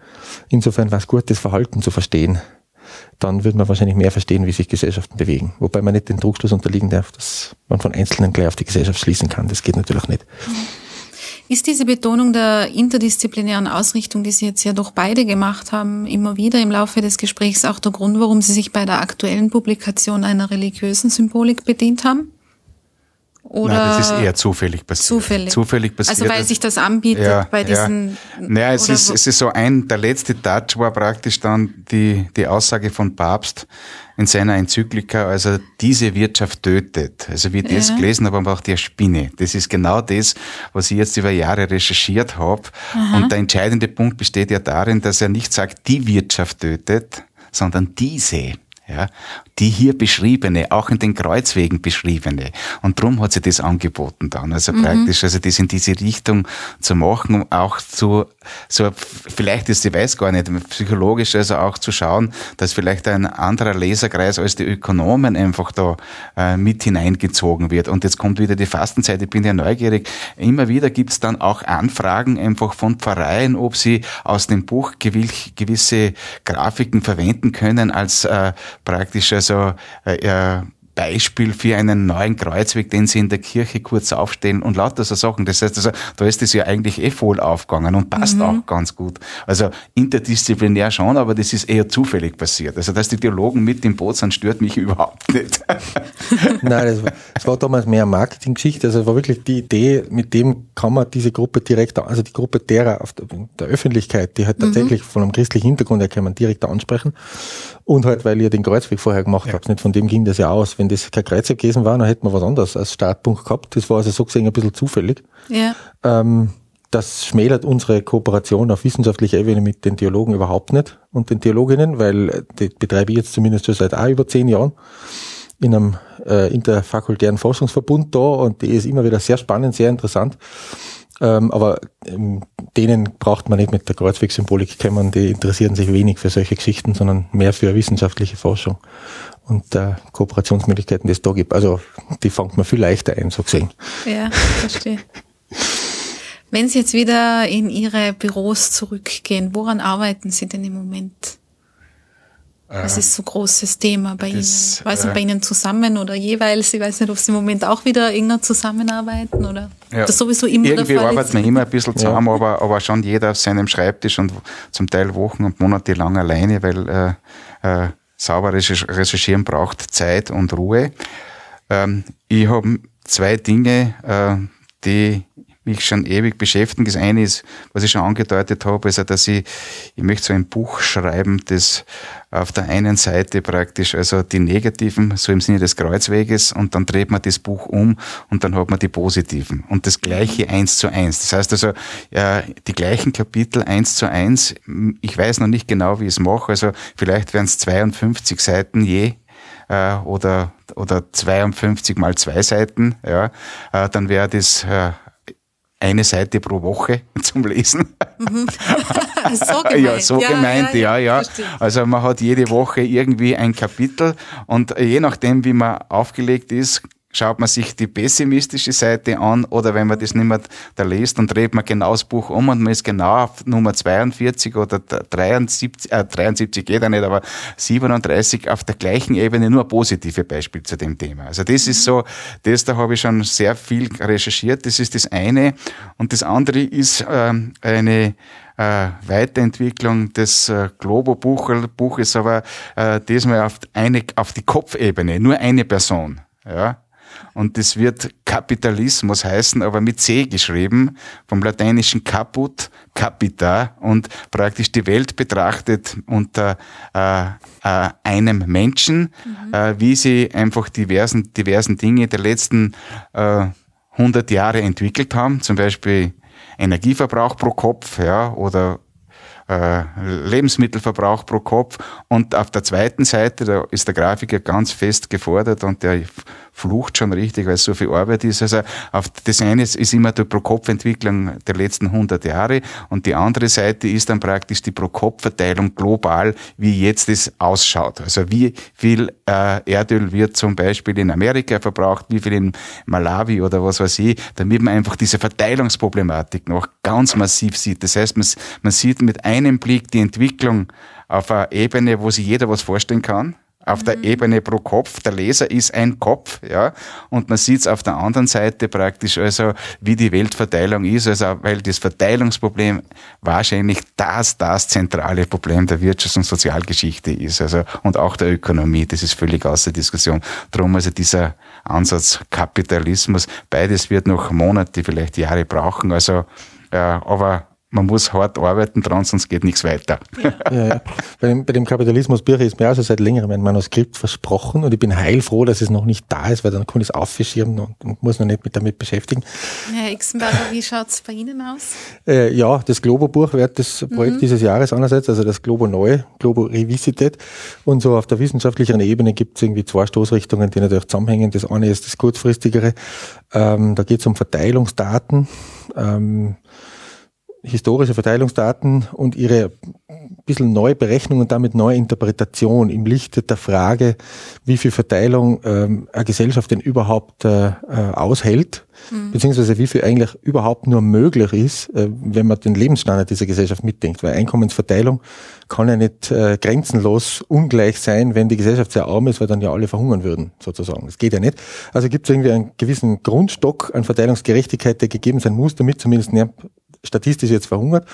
Insofern war es gut, das Verhalten zu verstehen. Dann würde man wahrscheinlich mehr verstehen, wie sich Gesellschaften bewegen. Wobei man nicht den Druckschluss unterliegen darf, dass man von Einzelnen gleich auf die Gesellschaft schließen kann. Das geht natürlich nicht. Mhm. Ist diese Betonung der interdisziplinären Ausrichtung, die Sie jetzt ja doch beide gemacht haben, immer wieder im Laufe des Gesprächs auch der Grund, warum Sie sich bei der aktuellen Publikation einer religiösen Symbolik bedient haben? Oder Nein, das ist eher zufällig passiert. Zufällig. Zufällig passiert. Also weil sich das anbietet ja, bei diesen. Ja. Naja, es ist, es ist so ein, der letzte Touch war praktisch dann die, die Aussage von Papst in seiner Enzyklika, also diese Wirtschaft tötet. Also wie das gelesen habe, auch der Spinne. Das ist genau das, was ich jetzt über Jahre recherchiert habe. Aha. Und der entscheidende Punkt besteht ja darin, dass er nicht sagt, die Wirtschaft tötet, sondern diese ja, die hier beschriebene, auch in den Kreuzwegen beschriebene. Und drum hat sie das angeboten dann. Also mhm. praktisch, also das in diese Richtung zu machen, um auch zu, so, vielleicht ist, ich weiß gar nicht, psychologisch, also auch zu schauen, dass vielleicht ein anderer Leserkreis als die Ökonomen einfach da äh, mit hineingezogen wird. Und jetzt kommt wieder die Fastenzeit, ich bin ja neugierig. Immer wieder gibt's dann auch Anfragen einfach von Pfarreien, ob sie aus dem Buch gewisse Grafiken verwenden können als äh, praktisch also äh, Beispiel für einen neuen Kreuzweg, den sie in der Kirche kurz aufstellen und lauter so Sachen. Das heißt also, da ist das ja eigentlich eh voll aufgegangen und passt mhm. auch ganz gut. Also interdisziplinär schon, aber das ist eher zufällig passiert. Also, dass die Theologen mit im Boot sind, stört mich überhaupt nicht. Nein, das war, das war damals mehr eine Marketinggeschichte. Also, es war wirklich die Idee, mit dem kann man diese Gruppe direkt, also die Gruppe derer auf der, der Öffentlichkeit, die halt mhm. tatsächlich von einem christlichen Hintergrund her, kann man direkt ansprechen. Und halt, weil ihr den Kreuzweg vorher gemacht ja. habt, nicht von dem ging das ja aus. Wenn das kein Kreuzweg gewesen war, dann hätten wir was anderes als Startpunkt gehabt. Das war also so gesehen ein bisschen zufällig. Ja. Ähm, das schmälert unsere Kooperation auf wissenschaftlicher Ebene mit den Theologen überhaupt nicht und den Theologinnen, weil die betreibe ich jetzt zumindest schon seit auch über zehn Jahren in einem äh, interfakultären Forschungsverbund da und die ist immer wieder sehr spannend, sehr interessant. Ähm, aber ähm, denen braucht man nicht mit der Kreuzwegsymbolik kommen, die interessieren sich wenig für solche Geschichten, sondern mehr für wissenschaftliche Forschung und äh, Kooperationsmöglichkeiten, die es da gibt. Also die fängt man viel leichter ein, so gesehen. Ja, verstehe. Wenn Sie jetzt wieder in Ihre Büros zurückgehen, woran arbeiten Sie denn im Moment? Was ist so großes Thema bei das, Ihnen? Weiß nicht, äh, bei Ihnen zusammen oder jeweils? Ich weiß nicht, ob Sie im Moment auch wieder enger zusammenarbeiten oder ja, das sowieso immer Irgendwie arbeiten wir immer ein bisschen zusammen, ja. aber, aber schon jeder auf seinem Schreibtisch und zum Teil Wochen und Monate lang alleine, weil äh, äh, sauber recherchieren braucht Zeit und Ruhe. Ähm, ich habe zwei Dinge, äh, die mich schon ewig beschäftigen. Das eine ist, was ich schon angedeutet habe, also dass ich, ich möchte so ein Buch schreiben, das auf der einen Seite praktisch also die negativen, so im Sinne des Kreuzweges, und dann dreht man das Buch um und dann hat man die positiven. Und das gleiche eins zu eins. Das heißt also, ja, die gleichen Kapitel eins zu eins. Ich weiß noch nicht genau, wie ich es mache. Also vielleicht werden es 52 Seiten je äh, oder oder 52 mal zwei Seiten, ja, äh, dann wäre das äh, eine Seite pro Woche zum Lesen. Mhm. so gemeint. Ja, so ja, gemeint, ja, ja. ja. Also man hat jede Woche irgendwie ein Kapitel und je nachdem, wie man aufgelegt ist, schaut man sich die pessimistische Seite an oder wenn man das nicht mehr da liest, dann dreht man genau das Buch um und man ist genau auf Nummer 42 oder 73, äh, 73 geht ja nicht, aber 37 auf der gleichen Ebene nur positive Beispiel zu dem Thema. Also das ist so, das da habe ich schon sehr viel recherchiert, das ist das eine und das andere ist äh, eine äh, Weiterentwicklung des äh, Globo-Buches, aber äh, diesmal auf, eine, auf die Kopfebene, nur eine Person. Ja, und das wird Kapitalismus heißen, aber mit C geschrieben, vom lateinischen caput, capita und praktisch die Welt betrachtet unter äh, äh, einem Menschen, mhm. äh, wie sie einfach diversen, diversen Dinge der letzten äh, 100 Jahre entwickelt haben, zum Beispiel Energieverbrauch pro Kopf, ja, oder äh, Lebensmittelverbrauch pro Kopf. Und auf der zweiten Seite, da ist der Grafiker ganz fest gefordert und der flucht schon richtig, weil es so viel Arbeit ist. Also auf das eine ist immer die Pro-Kopf-Entwicklung der letzten 100 Jahre und die andere Seite ist dann praktisch die Pro-Kopf-Verteilung global, wie jetzt das ausschaut. Also wie viel äh, Erdöl wird zum Beispiel in Amerika verbraucht, wie viel in Malawi oder was weiß ich, damit man einfach diese Verteilungsproblematik noch ganz massiv sieht. Das heißt, man, man sieht mit einem Blick die Entwicklung auf einer Ebene, wo sich jeder was vorstellen kann auf der mhm. Ebene pro Kopf. Der Leser ist ein Kopf, ja, und man sieht es auf der anderen Seite praktisch, also wie die Weltverteilung ist, also weil das Verteilungsproblem wahrscheinlich das, das zentrale Problem der Wirtschafts- und Sozialgeschichte ist, also und auch der Ökonomie. Das ist völlig außer Diskussion. Drum also dieser Ansatz Kapitalismus, beides wird noch Monate, vielleicht Jahre brauchen. Also, ja, aber man muss hart arbeiten dran, sonst geht nichts weiter. Ja. ja, ja. Bei, dem, bei dem Kapitalismusbücher ist mir also seit längerem ein Manuskript versprochen und ich bin heilfroh, dass es noch nicht da ist, weil dann kann ich es aufschirmen und, muss noch nicht mit damit beschäftigen. Herr Exenberger, wie schaut's bei Ihnen aus? Äh, ja, das Globo-Buch wird das Projekt mhm. dieses Jahres einerseits, also das Globo Neu, Globo Revisited und so auf der wissenschaftlichen Ebene gibt es irgendwie zwei Stoßrichtungen, die natürlich zusammenhängen. Das eine ist das kurzfristigere, ähm, da geht es um Verteilungsdaten. Ähm, historische Verteilungsdaten und ihre bisschen neue Berechnung und damit neue Interpretation im Lichte der Frage, wie viel Verteilung ähm, eine Gesellschaft denn überhaupt äh, äh, aushält, mhm. beziehungsweise wie viel eigentlich überhaupt nur möglich ist, äh, wenn man den Lebensstandard dieser Gesellschaft mitdenkt. Weil Einkommensverteilung kann ja nicht äh, grenzenlos ungleich sein, wenn die Gesellschaft sehr arm ist, weil dann ja alle verhungern würden, sozusagen. Das geht ja nicht. Also gibt es irgendwie einen gewissen Grundstock an Verteilungsgerechtigkeit, der gegeben sein muss, damit zumindest statistisch jetzt verhungert.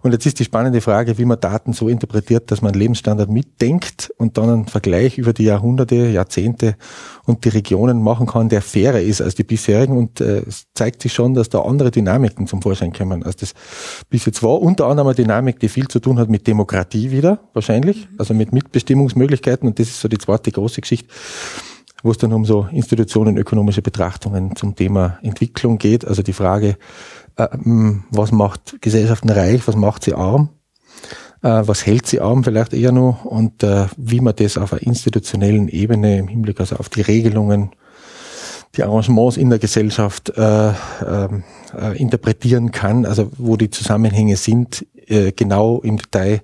Und jetzt ist die spannende Frage, wie man Daten so interpretiert, dass man Lebensstandard mitdenkt und dann einen Vergleich über die Jahrhunderte, Jahrzehnte und die Regionen machen kann, der fairer ist als die bisherigen. Und äh, es zeigt sich schon, dass da andere Dynamiken zum Vorschein kommen, als das bis jetzt war. Unter anderem eine Dynamik, die viel zu tun hat mit Demokratie wieder, wahrscheinlich, also mit Mitbestimmungsmöglichkeiten. Und das ist so die zweite große Geschichte wo es dann um so institutionenökonomische Betrachtungen zum Thema Entwicklung geht. Also die Frage, äh, was macht Gesellschaften reich, was macht sie arm, äh, was hält sie arm vielleicht eher noch? Und äh, wie man das auf einer institutionellen Ebene im Hinblick also auf die Regelungen, die Arrangements in der Gesellschaft äh, ähm, äh, interpretieren kann, also wo die Zusammenhänge sind, äh, genau im Detail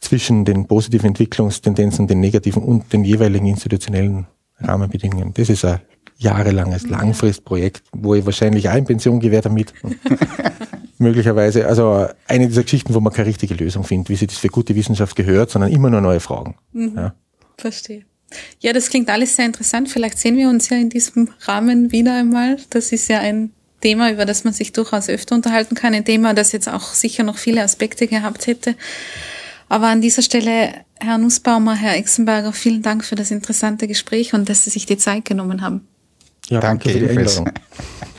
zwischen den positiven Entwicklungstendenzen, den negativen und den jeweiligen institutionellen Rahmenbedingungen. Das ist ein jahrelanges Langfristprojekt, wo ich wahrscheinlich auch in Pension gewährt damit. Möglicherweise. Also eine dieser Geschichten, wo man keine richtige Lösung findet, wie sie das für gute Wissenschaft gehört, sondern immer nur neue Fragen. Mhm. Ja. Verstehe. Ja, das klingt alles sehr interessant. Vielleicht sehen wir uns ja in diesem Rahmen wieder einmal. Das ist ja ein Thema, über das man sich durchaus öfter unterhalten kann. Ein Thema, das jetzt auch sicher noch viele Aspekte gehabt hätte. Aber an dieser Stelle, Herr Nussbaumer, Herr Exenberger, vielen Dank für das interessante Gespräch und dass Sie sich die Zeit genommen haben. Ja, danke, danke für die. Einladung.